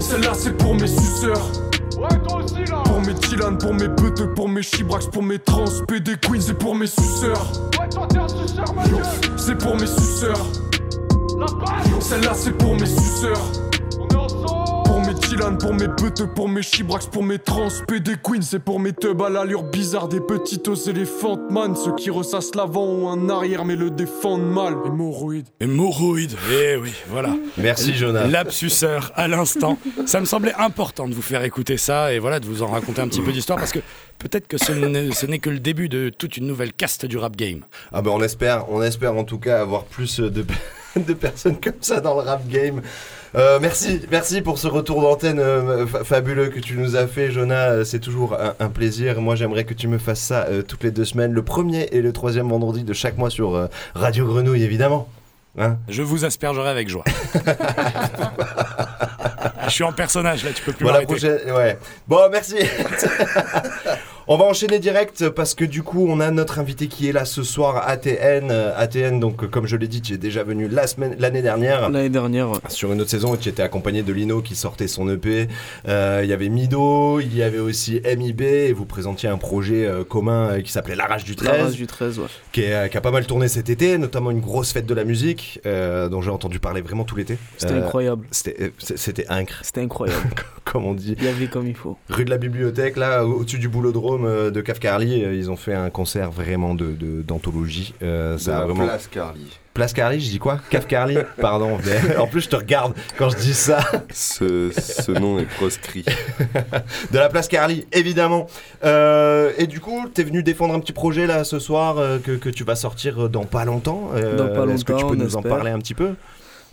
Celle-là, c'est pour mes suceurs. Ouais, toi aussi là. Pour mes Dylan, pour mes beuteux, pour mes chibrax, pour mes trans, PD Queen, c'est pour mes suceurs. Ouais, toi t'es un suceur, ma gueule. C'est pour mes suceurs. Celle-là, c'est pour mes suceurs. Dylan, pour mes beuteux, pour mes chibrax, pour mes trans, PD Queen, c'est pour mes tubs à l'allure bizarre des petites aux éléphantes man. Ceux qui ressassent l'avant ont un arrière mais le défendent mal. Hémorroïdes. Hémorroïde. Eh oui, voilà. Merci, Jonas. Lapsuseur à l'instant. Ça me semblait important de vous faire écouter ça et voilà, de vous en raconter un petit peu d'histoire parce que peut-être que ce n'est ce n'est que le début de toute une nouvelle caste du rap game. Ah ben on espère, on espère en tout cas avoir plus de, de personnes comme ça dans le rap game. Euh, merci, merci pour ce retour d'antenne euh, fa- fabuleux que tu nous as fait, Jonah. Euh, C'est toujours un, un plaisir. Moi, j'aimerais que tu me fasses ça euh, toutes les deux semaines, le premier et le troisième vendredi de chaque mois sur Radio Grenouille, évidemment. Hein Je vous aspergerai avec joie. Je suis en personnage là, tu peux plus la m'arrêter. prochaine, ouais. Bon, merci. On va enchaîner direct parce que du coup, on a notre invité qui est là ce soir, ATN. Euh, ATN, donc, euh, comme je l'ai dit, tu es déjà venu la semaine, l'année dernière. L'année dernière, Sur une autre saison, tu étais accompagné de Lino qui sortait son EP. Euh, Il y avait Mido, il y avait aussi MIB, et vous présentiez un projet euh, commun qui s'appelait La Rage du 13. La Rage du 13, ouais. Qui, est- qui a pas mal tourné cet été, notamment une grosse fête de la musique, euh, dont j'ai entendu parler vraiment tout l'été. C'était incroyable. C'était c'était incre. C'était incroyable. Comme on dit. Il y avait comme il faut. Rue de la Bibliothèque, là, au- au-dessus du boulodrome euh, de Cafcarly, euh, ils ont fait un concert vraiment de de- d'anthologie. Euh, ça De a la vraiment... place Carly. Place Carly, je dis quoi Cafcarly Pardon. mais en plus, je te regarde quand je dis ça. Ce, ce nom est proscrit. de la place Carly, évidemment. Euh, et du coup, t'es venu défendre un petit projet là ce soir euh, que, que tu vas sortir dans pas longtemps. Euh, Dans pas Est-ce que tu longtemps, peux nous en parler un petit peu?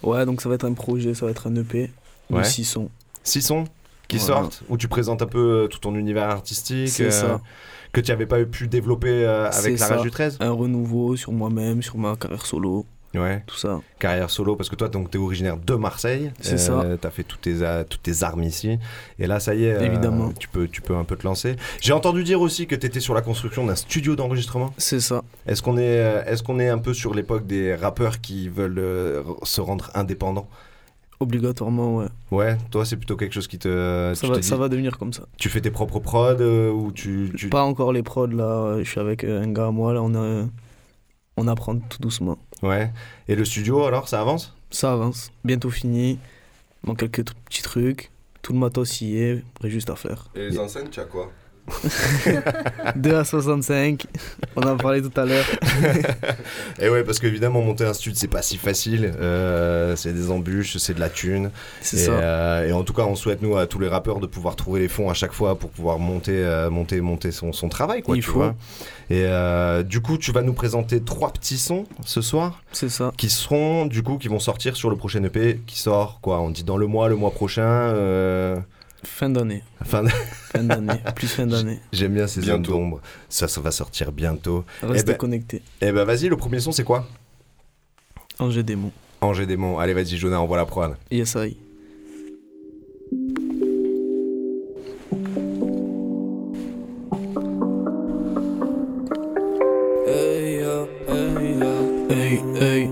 Ouais, donc ça va être un projet, ça va être un EP Ouais. de 6 sons. Six sons qui Voilà. sortent, où tu présentes un peu euh, tout ton univers artistique. C'est ça. Que tu n'avais pas pu développer euh, avec la rage du 13 Un renouveau sur moi-même, sur ma carrière solo. Ouais. Tout ça. Carrière solo, parce que toi, donc, t'es originaire de Marseille. C'est ça. T'as fait toutes tes, euh, toutes tes armes ici. Et là, ça y est, euh, Évidemment. tu, peux, tu peux un peu te lancer. J'ai entendu dire aussi que t'étais sur la construction d'un studio d'enregistrement. C'est ça. Est-ce qu'on est, euh, est, qu'on est un peu sur l'époque des rappeurs qui veulent euh, se rendre indépendants? Obligatoirement, ouais. Ouais, toi, c'est plutôt quelque chose qui te. Ça va, ça va devenir comme ça. Tu fais tes propres prods euh, ou tu. tu- Pas encore les prods là, je suis avec euh, un gars à moi là, on, a, on apprend tout doucement. Ouais. Et le studio, alors, ça avance? Ça avance. Bientôt fini. Il manque quelques petits trucs. Tout le matos y est. Après, juste à faire. Et les enceintes, tu as quoi? 2 à 65. On en parlait tout à l'heure. Et ouais, parce qu'évidemment, monter un stud, c'est pas si facile. Euh, c'est des embûches, c'est de la thune. C'est et, ça. euh, et en tout cas, on souhaite, nous, à tous les rappeurs, de pouvoir trouver les fonds à chaque fois pour pouvoir monter, euh, monter, monter son, son travail, quoi, Il tu faut. vois. Et du coup, tu vas nous présenter trois petits sons ce soir. C'est ça. Qui seront, du coup, qui vont sortir sur le prochain EP qui sort, quoi. On dit dans le mois, le mois prochain. Fin d'année. Fin d'année. Plus fin d'année. J'aime bien ces zones d'ombre. Ça, ça va sortir bientôt. Restez Eh ben- connectés. Eh ben, vas-y, le premier son, c'est quoi? Angers Démon. Angers Démon. Allez, vas-y, Jonah, envoie la prod. Yes, I. Hey, hey. Hey,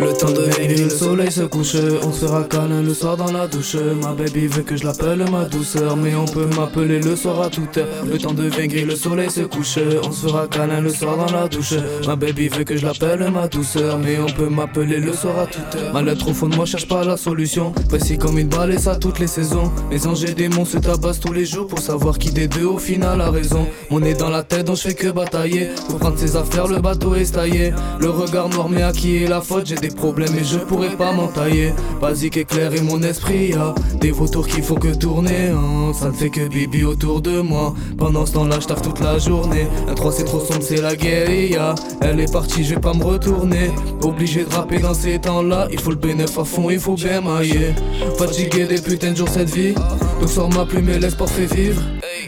Le temps de veiller, le soleil se couche, on se fera câlin le soir dans la douche. Ma baby veut que je l'appelle ma douceur, mais on peut m'appeler le soir à toute heure. Le temps de veiller, le soleil se couche, on se fera câlin le soir dans la douche. Ma baby veut que je l'appelle ma douceur, mais on peut m'appeler le soir à toute heure. Ma lettre au fond de moi cherche pas la solution, précis comme une balle et ça toutes les saisons. Les anges et démons se tabassent tous les jours pour savoir qui des deux au final a raison. Mon nez dans la tête donc je fais que batailler. Pour prendre ses affaires, le bateau est taillé. Le regard noir, mais à qui est la faute? J'ai des problèmes et je pourrais pas m'entailler. Basique et clair et mon esprit a des vautours qu'il faut que tourner. hein. Ça ne fait que bibi autour de moi. Pendant ce temps-là, je toute la journée. Un 3 c'est trop sombre, c'est la guérilla. Elle est partie, je vais pas me retourner. Obligé de rapper dans ces temps-là. Il faut le bénéf à fond, il faut bien mailler. Fatigué des putains de jours cette vie. Donc sors ma plume et l'espoir fait vivre.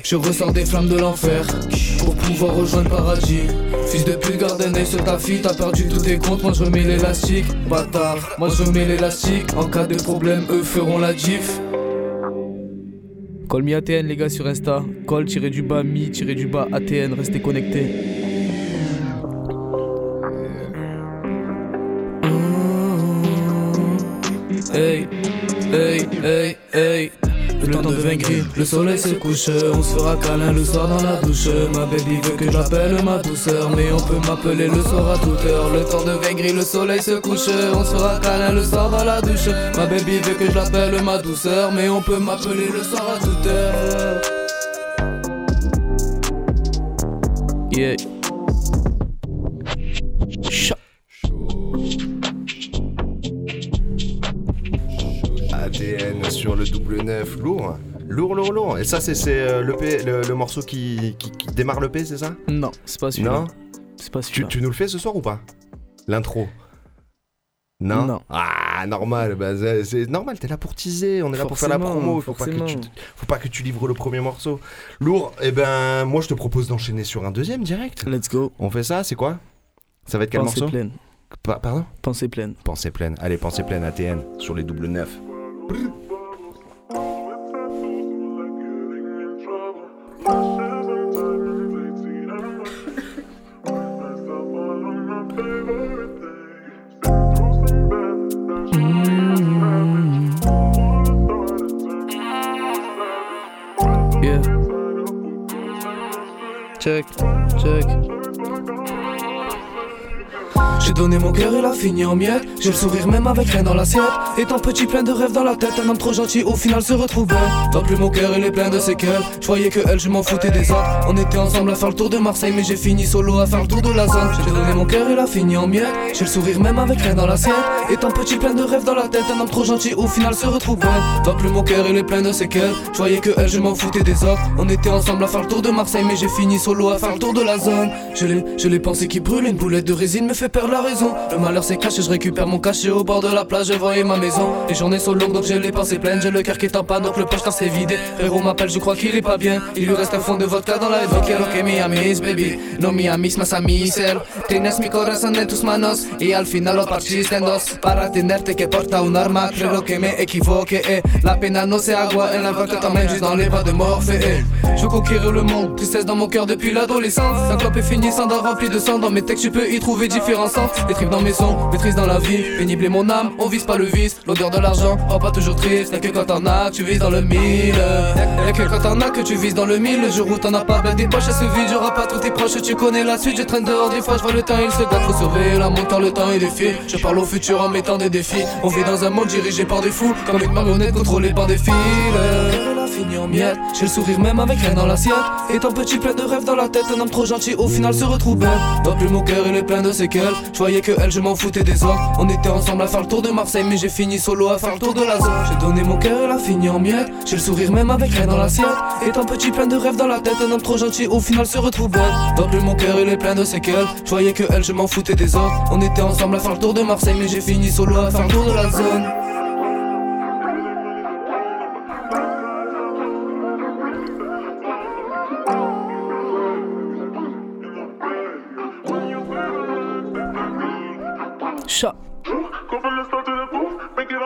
Je ressors des flammes de l'enfer pour pouvoir rejoindre le paradis. Fils de pute, garde sur ta fille. T'as perdu tous tes comptes, moi je remets l'élastique. Bâtard, moi je remets l'élastique. En cas de problème, eux feront la gif. Call me ATN les gars sur Insta. Call tiré du bas mi tiré du bas ATN. Restez connectés. Hey, hey, hey, hey. Le temps de vaincre, le soleil se couche, on se fera câlin le soir dans la douche. Ma baby veut que je l'appelle ma douceur, mais on peut m'appeler le soir à toute heure. Le temps de vaincre, le soleil se couche, on se fera câlin le soir dans la douche. Ma baby veut que je l'appelle ma douceur, mais on peut m'appeler le soir à toute heure. Yeah. Sur le double neuf, lourd. Lourd, lourd, lourd. Et ça, c'est c'est, euh, le, P- le, le morceau qui, qui, qui démarre le P, c'est ça? Non, c'est pas celui-là. Non? C'est pas tu, celui-là. tu nous le fais ce soir ou pas? L'intro non, Non. Ah, normal, bah, c'est- normal, t'es là pour teaser, on est là pour faire la promo, faut pas, que tu, faut pas que tu livres le premier morceau. Lourd, et ben moi je te propose d'enchaîner sur un deuxième direct. Let's go. On fait ça, c'est quoi? Ça va être quel Pensée morceau? pleine. Pa- Pardon? Pensée pleine. Pensée pleine. Allez, pensée pleine ATN sur les double neuf. Mon cœur, il a fini en miettes. J'ai le sourire même avec rien dans l'assiette. Étant petit, plein de rêves dans la tête. Un homme trop gentil, au final se retrouve. Pas plus mon cœur, il est plein de séquelles. Je croyais que elle, je m'en foutais des autres. On était ensemble à faire le tour de Marseille, mais j'ai fini solo à faire le tour de la zone. J'ai donné mon cœur, il a fini en miettes. J'ai le sourire même avec rien dans l'assiette. Étant petit, plein de rêves dans la tête. Un homme trop gentil, au final se retrouve. Pas plus mon cœur, il est plein de séquelles. Je croyais que elle, je m'en foutais des autres. On était ensemble à faire le tour de Marseille, mais j'ai fini solo à faire le tour de la zone. Je l'ai, je l'ai pensé qui brûle, une boulette de résine me fait perdre la raison. Le malheur je récupère mon cachet au bord de la plage, je voyais ma maison. Les journées sont longues, donc j'ai les pensées pleines. J'ai le cœur qui est en panne, donc le poche s'est vidé. Frérot m'appelle, je crois qu'il est pas bien. Il lui reste un fond de vodka dans la head. Ok, ok, mi amis, baby. No mi amis, mas amis, Tienes mi corazón en tus manos y al final lo partiste en dos. Para tenerte que porta un arma, creo que me equivoqué. eh. La pena no se agua, en la vague t'emmène juste dans les bras de Morphée. eh. Je veux conquérir le monde, tristesse dans mon cœur depuis l'adolescence. Un clope est fini, sans rempli de sang. Dans mes textes, tu peux y trouver différents sens. des tripes dans mes sons, maîtrise dans la vie, pénible est mon âme, on vise pas le vice, l'odeur de l'argent, rend pas toujours triste, y'a que quand t'en as tu vises dans le mille, y'a que quand t'en as que tu vises dans le mille, le jour où t'en as pas, ben des poches elles se vident, j'aurai pas tous tes proches, tu connais la suite, je traîne dehors, des fois je vois le temps, il se gâte, faut surveiller la montre le temps est défile, je parle au futur en mettant des défis, on vit dans un monde dirigé par des fous, comme une marionnette contrôlée par des fils, fini en miettes, j'ai le sourire même avec rien dans l'assiette, étant petit plein de rêves dans la tête, un homme trop gentil au final se retrouve bête, plus mon cœur il est plein de séquelles, je voyais que elle je m'en foutais des autres, on était ensemble à faire le tour de Marseille mais j'ai fini solo à faire le tour de la zone, j'ai donné mon cœur elle a fini en miettes, j'ai le sourire même avec rien dans l'assiette, étant petit plein de rêves dans la tête, un homme trop gentil au final se retrouve bête, dans plus mon cœur il est plein de séquelles, je voyais que elle je m'en foutais des autres, on était ensemble à faire le tour de Marseille mais j'ai fini solo à faire le tour de la zone.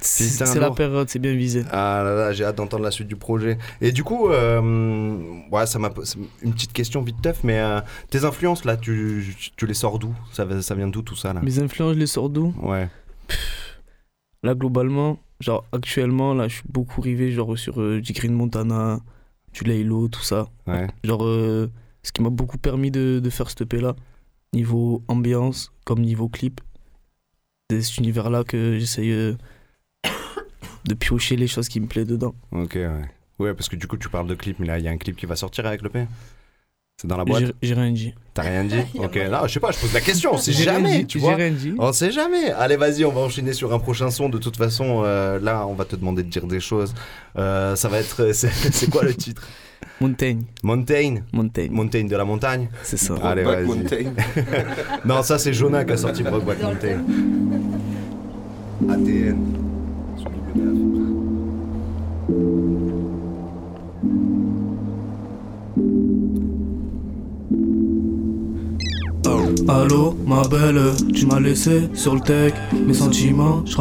C'est la période, c'est bien visé. Ah là là, j'ai hâte d'entendre la suite du projet. Et du coup, euh, ouais, ça m'a une petite question vite teuf, mais euh, tes influences là, tu, tu, les sors d'où? Ça, ça vient d'où tout ça là? Mes influences, je les sors d'où? Ouais. Là, globalement, genre actuellement, là, je suis beaucoup rivé genre sur euh, du Green Montana, du Laylo, tout ça. Ouais. Genre, euh, ce qui m'a beaucoup permis de, de faire ce EP là, niveau ambiance comme niveau clip. C'est cet univers là que j'essaye de piocher les choses qui me plaisent dedans. Ok, ouais. Ouais, parce que du coup, tu parles de clip, mais là, il y a un clip qui va sortir avec le P. C'est dans la boîte? J'ai- rien dit. T'as rien dit? Ok, non, je sais pas, je pose la question, on sait rien jamais, dit, tu j'ai vois. rien dit. On sait jamais. Allez, vas-y, on va enchaîner sur un prochain son. De toute façon, euh, là, on va te demander de dire des choses. Euh, ça va être. C'est quoi le titre? Montaigne. Montaigne Montaigne. Montaigne de la montagne C'est ça. Allez, vas-y. Mountain. non, ça, c'est Jonah qui a sorti Brokeback Mountain. ATN. Sur double Allô, ma belle, tu m'as laissé sur le tech. Mes sentiments, je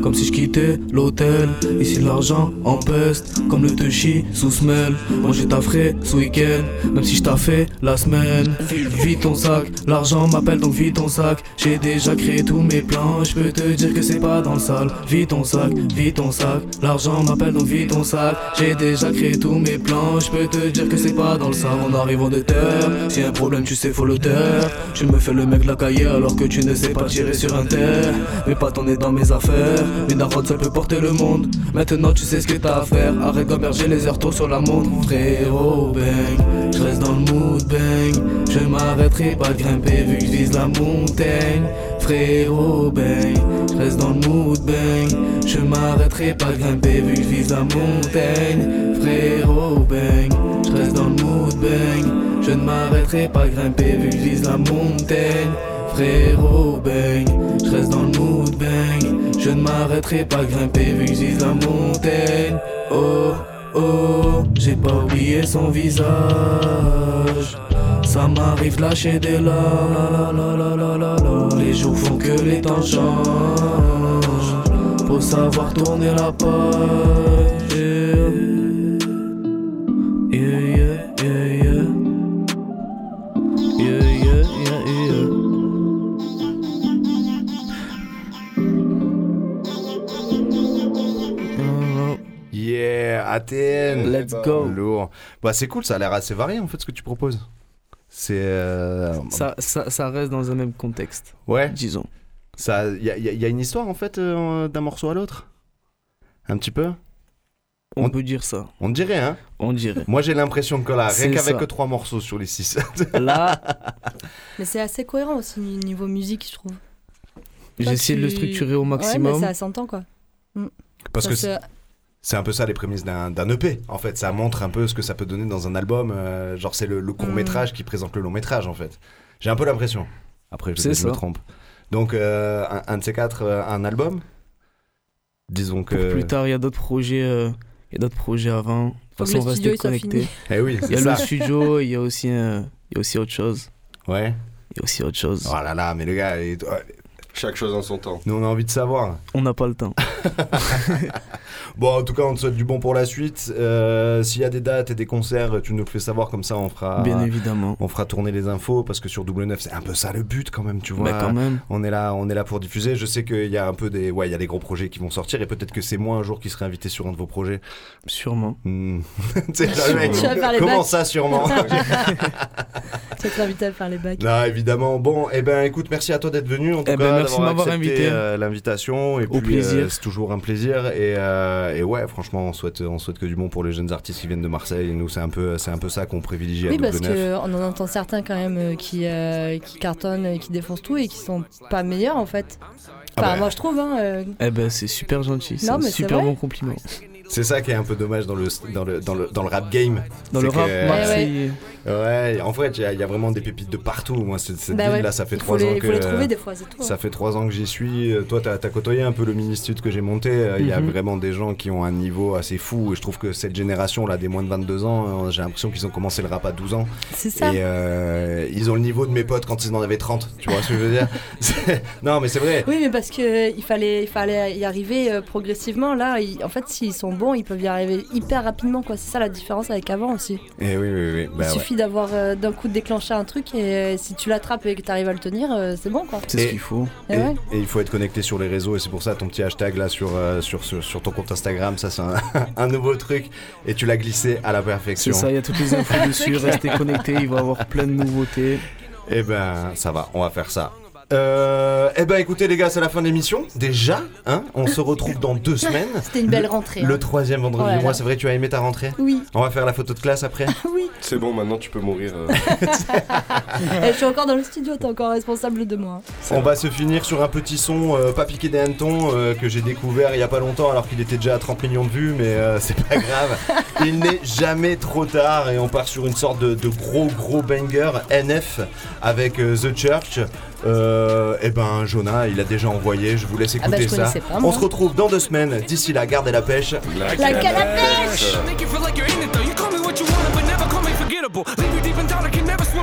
comme si je quittais l'hôtel. Ici, l'argent empeste comme le touchy sous semelle. Moi, j'ai taffré ce week-end, même si je fait la semaine. Vite ton sac, l'argent m'appelle donc vite ton sac. J'ai déjà créé tous mes plans, je peux te dire que c'est pas dans le sale. Vite ton sac, vite ton sac, l'argent m'appelle donc vite ton sac. J'ai déjà créé tous mes plans, je peux te dire que c'est pas dans le sale. En de terre, si y a un problème, tu sais, faut le taire. Je me fais le mec la cahier alors que tu ne sais pas tirer sur un terre. Mais pas ton dans mes affaires, une daronne seule peut porter le monde. Maintenant tu sais ce que t'as à faire, arrête d'emmerger les heures tôt sur la montre. Frérot, bang, je reste dans le mood, bang. Je m'arrêterai pas de grimper vu que je vise la montagne. Frérot, bang, je reste dans le mood, bang. Je m'arrêterai pas grimper vu que je vise la montagne. Frérot, bang, je reste dans le mood, bang. Je ne m'arrêterai pas grimper vu que je vise la montagne. Frérot, bang, je reste dans le mood, bang. Je ne m'arrêterai pas grimper vu que je vise la montagne. Oh, oh, j'ai pas oublié son visage. Ça m'arrive de lâcher des larmes. la, la, la, la, la, la. Les jours font que les temps changent. Faut savoir tourner la page. Yeah. Yeah, yeah, yeah, yeah. Yeah, yeah, yeah, yeah. Yeah, ATN. Let's go. Lourd. Bah, c'est cool, ça a l'air assez varié en fait ce que tu proposes. C'est. euh, Ça, ça, ça reste dans un même contexte. Ouais. Disons. Ça, il y, a- y y a une histoire en fait euh, d'un morceau à l'autre? Un petit peu? On, peut dire ça. On dirait, hein? On dirait. Moi j'ai l'impression que là, rien qu'avec ça. trois morceaux sur les six. Là, Mais c'est assez cohérent aussi niveau musique, je trouve. J'ai essayé de le tu- structurer au Ouais, maximum. mais ça s'entend quoi. Mm. Parce Ça que se- c'est- un peu ça les prémices d'un EP. En fait, ça montre un peu ce que ça peut donner dans un album. euh, genre, c'est le, le court métrage qui présente le long métrage en fait. J'ai un peu l'impression. Après, je, je me trompe. Donc, euh, un, un de ces quatre, euh, un album? Disons Pour que. plus tard, il y a d'autres projets, euh, il y a d'autres projets avant. De toute façon, il soit connectés. fini. Eh oui, Il y a ça. le studio, il y a aussi, euh, il y a aussi autre chose. Ouais. Il y a aussi autre chose. Oh là là, mais le gars, il- Chaque chose en son temps. nous on a envie de savoir. On n'a pas le temps. Bon, en tout cas, on te souhaite du bon pour la suite. Euh, S'il y a des dates et des concerts, tu nous fais savoir comme ça, on fera. Bien évidemment. On fera tourner les infos parce que sur Double 9 c'est un peu ça le but quand même, tu vois. Bah, quand même. On est là, on est là pour diffuser. Je sais qu'il y a un peu des, ouais, il y a des gros projets qui vont sortir et peut-être que c'est moi un jour qui serai invité sur un de vos projets. Sûrement. Hmm. tu sais, le mec, Tu vas faire les comment bacs. ça sûrement Tu vas t'inviter à faire les bacs. Non, évidemment. Bon, eh ben, écoute, merci à toi d'être venu. En tout Eh ben, cas, merci de d'avoir m'avoir accepté, invité. euh, l'invitation. Et Au puis, plaisir. euh, c'est toujours un plaisir. Et, euh, et ouais, franchement, on souhaite, on souhaite que du bon pour les jeunes artistes qui viennent de Marseille. Et nous, c'est un peu, c'est un peu ça qu'on privilégie à Oui, Double parce qu'on en entend certains quand même euh, qui, euh, qui cartonnent, et qui défoncent tout et qui sont pas meilleurs en fait. Ah Enfin, bah. moi je trouve. Hein, euh, Eh ben, c'est super gentil. C'est Non, un super bon compliment. C'est ça qui est un peu dommage dans le, dans le, dans le, dans le rap game. Dans le rap marseillais. Ouais, en fait, il y, a- il y a vraiment des pépites de partout. Moi, cette, cette Bah ouais. ville-là, ça fait trois ans il que. faut les trouver des fois, c'est tout, Ça hein. fait trois ans que j'y suis. Euh, Toi, t'as as côtoyé un peu le mini-stud que j'ai monté. Euh, Il y a Mhm. vraiment des gens qui ont un niveau assez fou. Et je trouve que cette génération-là, des moins de 22 ans, euh, j'ai l'impression qu'ils ont commencé le rap à 12 ans. C'est ça. Et euh, ils ont le niveau de mes potes quand ils en avaient 30. Tu vois ce que je veux dire? Non, mais c'est vrai. Oui, mais parce que il fallait, il fallait y arriver progressivement. Là, en fait, s'ils sont bons, ils peuvent y arriver hyper rapidement. quoi. C'est ça la différence avec avant aussi. Et oui, oui, oui. Bah, il ouais. suffit d'avoir euh, d'un coup de déclencher un truc et euh, si tu l'attrapes et que tu arrives à le tenir, euh, c'est bon quoi. C'est ce qu'il faut. Et Et, ouais. et il faut être connecté sur les réseaux et c'est pour ça ton petit hashtag là sur, euh, sur, sur, sur ton compte Instagram, ça c'est un, un nouveau truc et tu l'as glissé à la perfection. C'est ça, il y a toutes les infos dessus. Restez connectés, il va y avoir plein de nouveautés. Eh ben ça va, on va faire ça. Euh, eh ben écoutez les gars, c'est la fin de l'émission. Déjà, hein, on se retrouve dans deux semaines. C'était une belle Le- rentrée. Le hein. troisième vendredi Oh là du mois, c'est vrai, tu as aimé ta rentrée Oui. On va faire la photo de classe après oui. C'est bon, maintenant tu peux mourir. euh. Eh, je suis encore dans le studio, t'es encore responsable de moi. On va se finir sur un petit son euh, pas piqué des hannetons euh, que j'ai découvert il y a pas longtemps alors qu'il était déjà à 30 millions de vues mais euh, c'est pas grave. Il n'est jamais trop tard et on part sur une sorte de, de gros gros banger NF avec euh, The Church. Euh, et ben Jonah il a déjà envoyé, je vous laisse Ah bah, écouter je ça. pas, on se retrouve dans deux semaines. D'ici là, gardez la pêche. La canne à pêche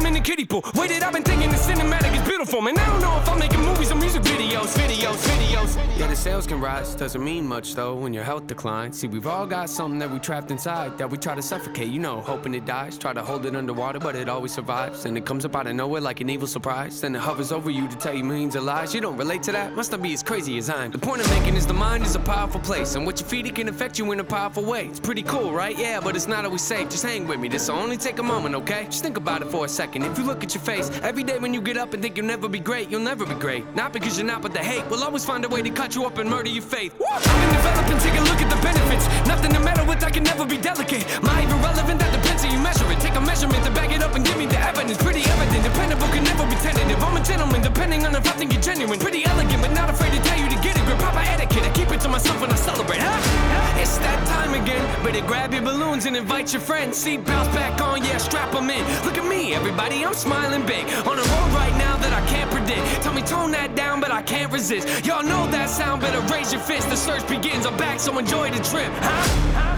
in the kiddie pool. Waited, I've been thinking the cinematic is beautiful, man. I don't know if I'm making movies or music videos, videos, videos. Yeah, the sales can rise, doesn't mean much though when your health declines. See, we've all got something that we trapped inside that we try to suffocate, you know, hoping it dies. Try to hold it underwater, but it always survives. And it comes up out of nowhere like an evil surprise. Then it hovers over you to tell you millions of lies. You don't relate to that, must not be as crazy as I'm. The point I'm making is the mind is a powerful place, and what you feed it can affect you in a powerful way. It's pretty cool, right? Yeah, but it's not always safe. Just hang with me, this'll only take a moment, okay? Just think about it for a second. If you look at your face, every day when you get up and think you'll never be great, you'll never be great. Not because you're not, but the hate will always find a way to cut you up and murder your faith. I've been developing, take a look at the benefits. Nothing to meddle with, I can never be delicate. My even relevant, that depends you measure it. Take a measurement to back it up and give me the evidence. Pretty evident, dependable, can never be tentative. I'm a gentleman, depending on if I think you're genuine. Pretty elegant, but not afraid to tell you to get it. Grip proper etiquette, I keep it to myself when I celebrate. Huh? It's that time again. Better grab your balloons and invite your friends. Seatbelts back on, yeah, strap them in. Look at me, everybody, I'm smiling big. On a road right now that I can't predict. Tell me tone that down, but I can't resist. Y'all know that sound, better raise your fist. The search begins, I'm back, so enjoy the trip. Huh?